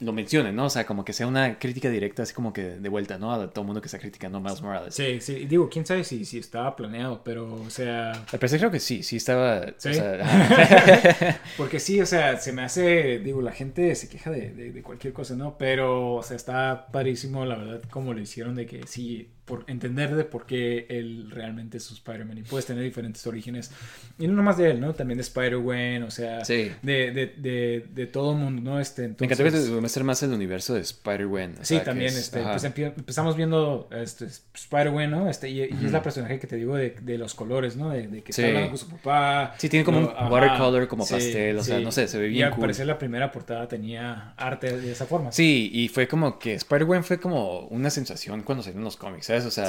lo mencionen, ¿no? O sea, como que sea una crítica directa, así como que de vuelta, ¿no? A todo el mundo que está criticando a Miles Morales. Sí, sí, digo, quién sabe si, si estaba planeado, pero, o sea... Al parecer creo que sí, sí estaba... ¿Sí? Porque sí, o sea, se me hace, digo, la gente se queja de, de, de, cualquier cosa, ¿no? Pero, o sea, está parísimo, la verdad, como lo hicieron de que sí, por entender de por qué él realmente es su Spider-Man y puedes tener diferentes orígenes. Y no nomás de él, ¿no? También de Spider-Gwen, o sea, de, de, de, de, todo el mundo, ¿no? Este, entonces... Me encantó que muestre más el universo de Spider-Gwen. Sí, también, este, pues empezamos viendo este, Spider-Gwen, ¿no? Este, y, es la personaje que te digo de, de los colores, ¿no? De, que está hablando con su papá. Sí, tiene como un watercolor, como pastel, o sea, no sé, se ve bien Y al parecer la primera portada tenía arte de esa forma. Sí, y fue como que Spider-Gwen fue como una sensación cuando salieron los cómics, o sea,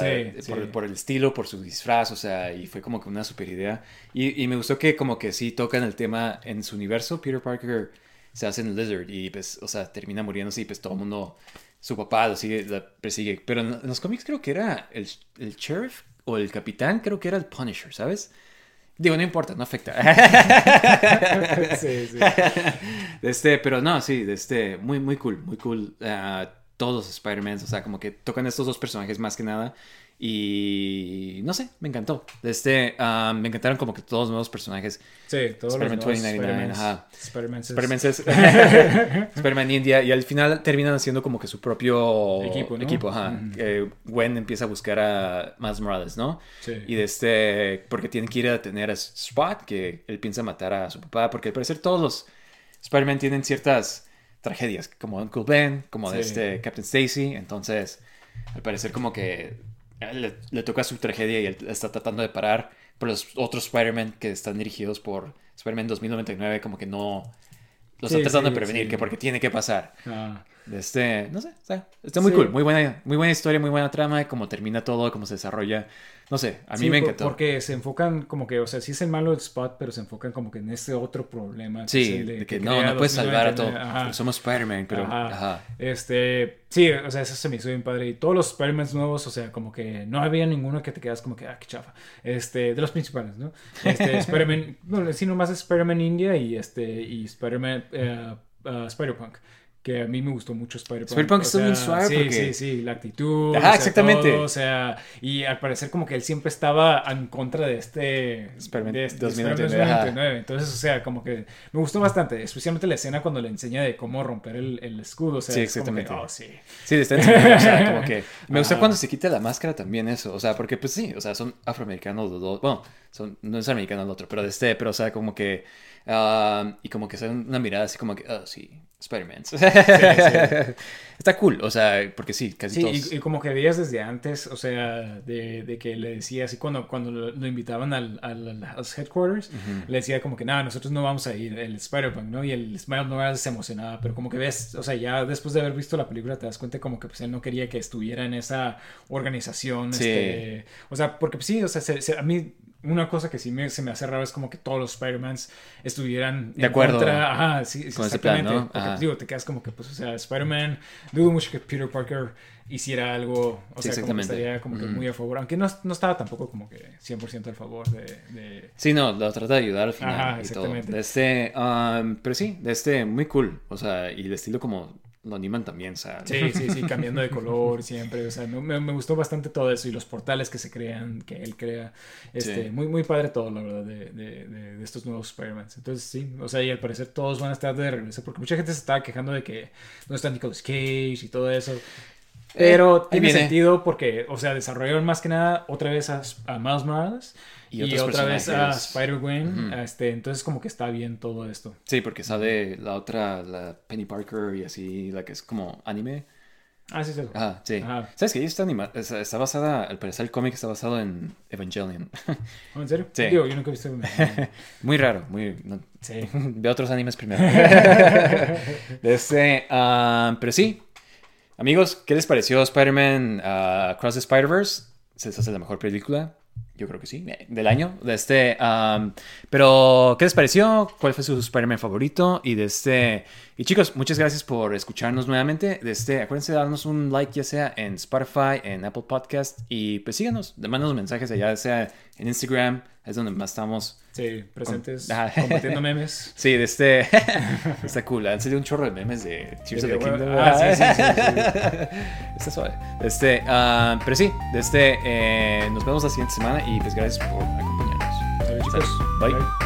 por, el estilo, por su disfraz, o sea, y fue como que una super idea. Y, me gustó que como que sí tocan el tema en su universo, Peter Parker se hace en Lizard y pues, o sea, termina muriéndose y pues todo el mundo, su papá lo sigue, la persigue. Pero en, los cómics creo que era el, el sheriff o el capitán, creo que era el Punisher, ¿sabes? Digo, no importa, no afecta. sí, sí. Este, pero no, sí, este, muy, muy cool, muy cool. Uh, todos los Spider-Man, o sea, como que tocan estos dos personajes más que nada. Y no sé, me encantó. Este, ah, me encantaron como que todos los nuevos personajes. Sí, todos Spider-Man los 2099, ajá. Spider-Man Spider-Man India. Y al final terminan haciendo como que su propio equipo, equipo ajá. Gwen empieza a buscar a Miles Morales, ¿no? Sí. Y de este, porque tienen que ir a tener a Spot, que él piensa matar a su papá, porque al parecer todos los Spider-Man tienen ciertas tragedias, como Uncle Ben, como de este Captain Stacy. Entonces, al parecer como que le, toca su tragedia y él está tratando de parar. Pero los otros Spider-Man que están dirigidos por Spider-Man 2099 como que no... lo Sí, están tratando sí, de prevenir, que porque tiene que pasar. Ah, Este, no sé, está, está muy Sí. cool, muy buena, muy buena historia, muy buena trama, cómo termina todo, cómo se desarrolla. No sé, a mí sí, me encantó. Porque se enfocan como que, o sea, sí es el malo del Spot, pero se enfocan como que en este otro problema. que Sí, de que que no, no puedes salvar a todo. 2099. Ajá. Somos Spider-Man, pero. Ajá. Ajá. Este, sí, o sea, eso se me hizo bien padre. Y todos los Spider-Man nuevos, o sea, como que no había ninguno que te quedas como que, ah, qué chafa. Este, de los principales, ¿no? Este, Spider-Man, no, sí, nomás es Spider-Man India y este, y Spider-Man, eh, uh, Spider-Punk. Que a mí me gustó mucho Spider-Punk. Spider-Punk estuvo bien suave Sí, porque- sí, sí, la actitud. Ajá, o sea, exactamente. todo, o sea, y al parecer como que él siempre estaba en contra de este... Spider-Man de este 2099, Spider-Man ajá. 2099. Entonces, o sea, como que me gustó bastante, especialmente la escena cuando le enseña de cómo romper el, el escudo. O sea, Sí, es como que, exactamente. oh, sí. Sí, está enseñando, o sea, como que me gusta cuando se quita la máscara también eso, o sea, porque pues sí, o sea, son afroamericanos los dos, bueno, son, no es americano el otro, pero de este, pero o sea, como que, ah, y como que dan una mirada así como que, ah, sí, Spider-Man. Está cool, o sea, porque sí, casi Sí, todos. y, y como que veías desde antes, o sea, de, de que le decía así cuando, cuando lo, lo invitaban al, al- a los headquarters, le decía como que nada, nosotros no vamos a ir, el Spider-Punk, ¿no? Y el Spider-Man Morales se emocionaba, pero como que ves, o sea, ya después de haber visto la película te das cuenta como que pues él no quería que estuviera en esa organización, este, o sea, porque pues, sí, o sea, se- se- a mí una cosa que sí me, se me hace raro es como que todos los Spider-Mans estuvieran De acuerdo contra, ajá, sí, sí, con ese plan, exactamente, ¿no? porque Ajá. digo, te quedas como que pues, o sea, Spider-Man, dudo mucho que Peter Parker hiciera algo, o Sí, sea, como que exactamente. estaría como que muy a favor, aunque no, no estaba tampoco como que 100% a favor de... de- Sí, no, lo trata de ayudar al final Ajá, y todo. exactamente. De este, um, pero sí, de este, muy cool, o sea, y el estilo como lo animan también, sea. Sí, sí, sí, cambiando de color siempre, o sea, no- me, me gustó bastante todo eso y los portales que se crean, que él crea, este, Sí. muy, muy padre todo, la verdad, de, de, de- de estos nuevos Spider-Man. Entonces, sí, o sea, y al parecer todos van a estar de regreso, porque mucha gente se estaba quejando de que no está Nicolas Cage y todo eso. Pero Eh, tiene sentido porque, o sea, desarrollaron más que nada otra vez a, a Miles Morales Y otra vez a. Spider-Gwen. Ujú. este, entonces, como que está bien todo esto. Sí, porque sale la otra, la Penny Parker y así, la que es como anime. Ah, sí, sí. Ajá, sí. Ajá. ¿Sabes que está animada? Está, está basada, al parecer el cómic está basado en Evangelion. Oh, ¿En serio? Sí. Digo, yo nunca he visto. muy raro, muy... no- Sí. Ve otros animes primero. De este, ah, pero sí. Amigos, ¿qué les pareció Spider-Man ah, Across the Spider-Verse? ¿Se les hace la mejor película? Yo creo que sí, eh, del año. De este, pero, ¿qué les pareció? ¿Cuál fue su Spider-Man favorito? Y de este, y chicos, muchas gracias por escucharnos nuevamente. De este, acuérdense de darnos un like, ya sea en Spotify, en Apple Podcast, y pues síganos, mándanos mensajes allá, ya sea en Instagram, es donde más estamos. Sí, presentes, Ajá. compartiendo memes. Sí, de este. está cool. Han salido un chorro de memes de Tears of the Kingdom. ah, sí, sí, sí, está suave. Este, ah, pero sí, de este. eh, nos vemos la siguiente semana y pues gracias por acompañarnos. Sale, chicos. Bye. Bye.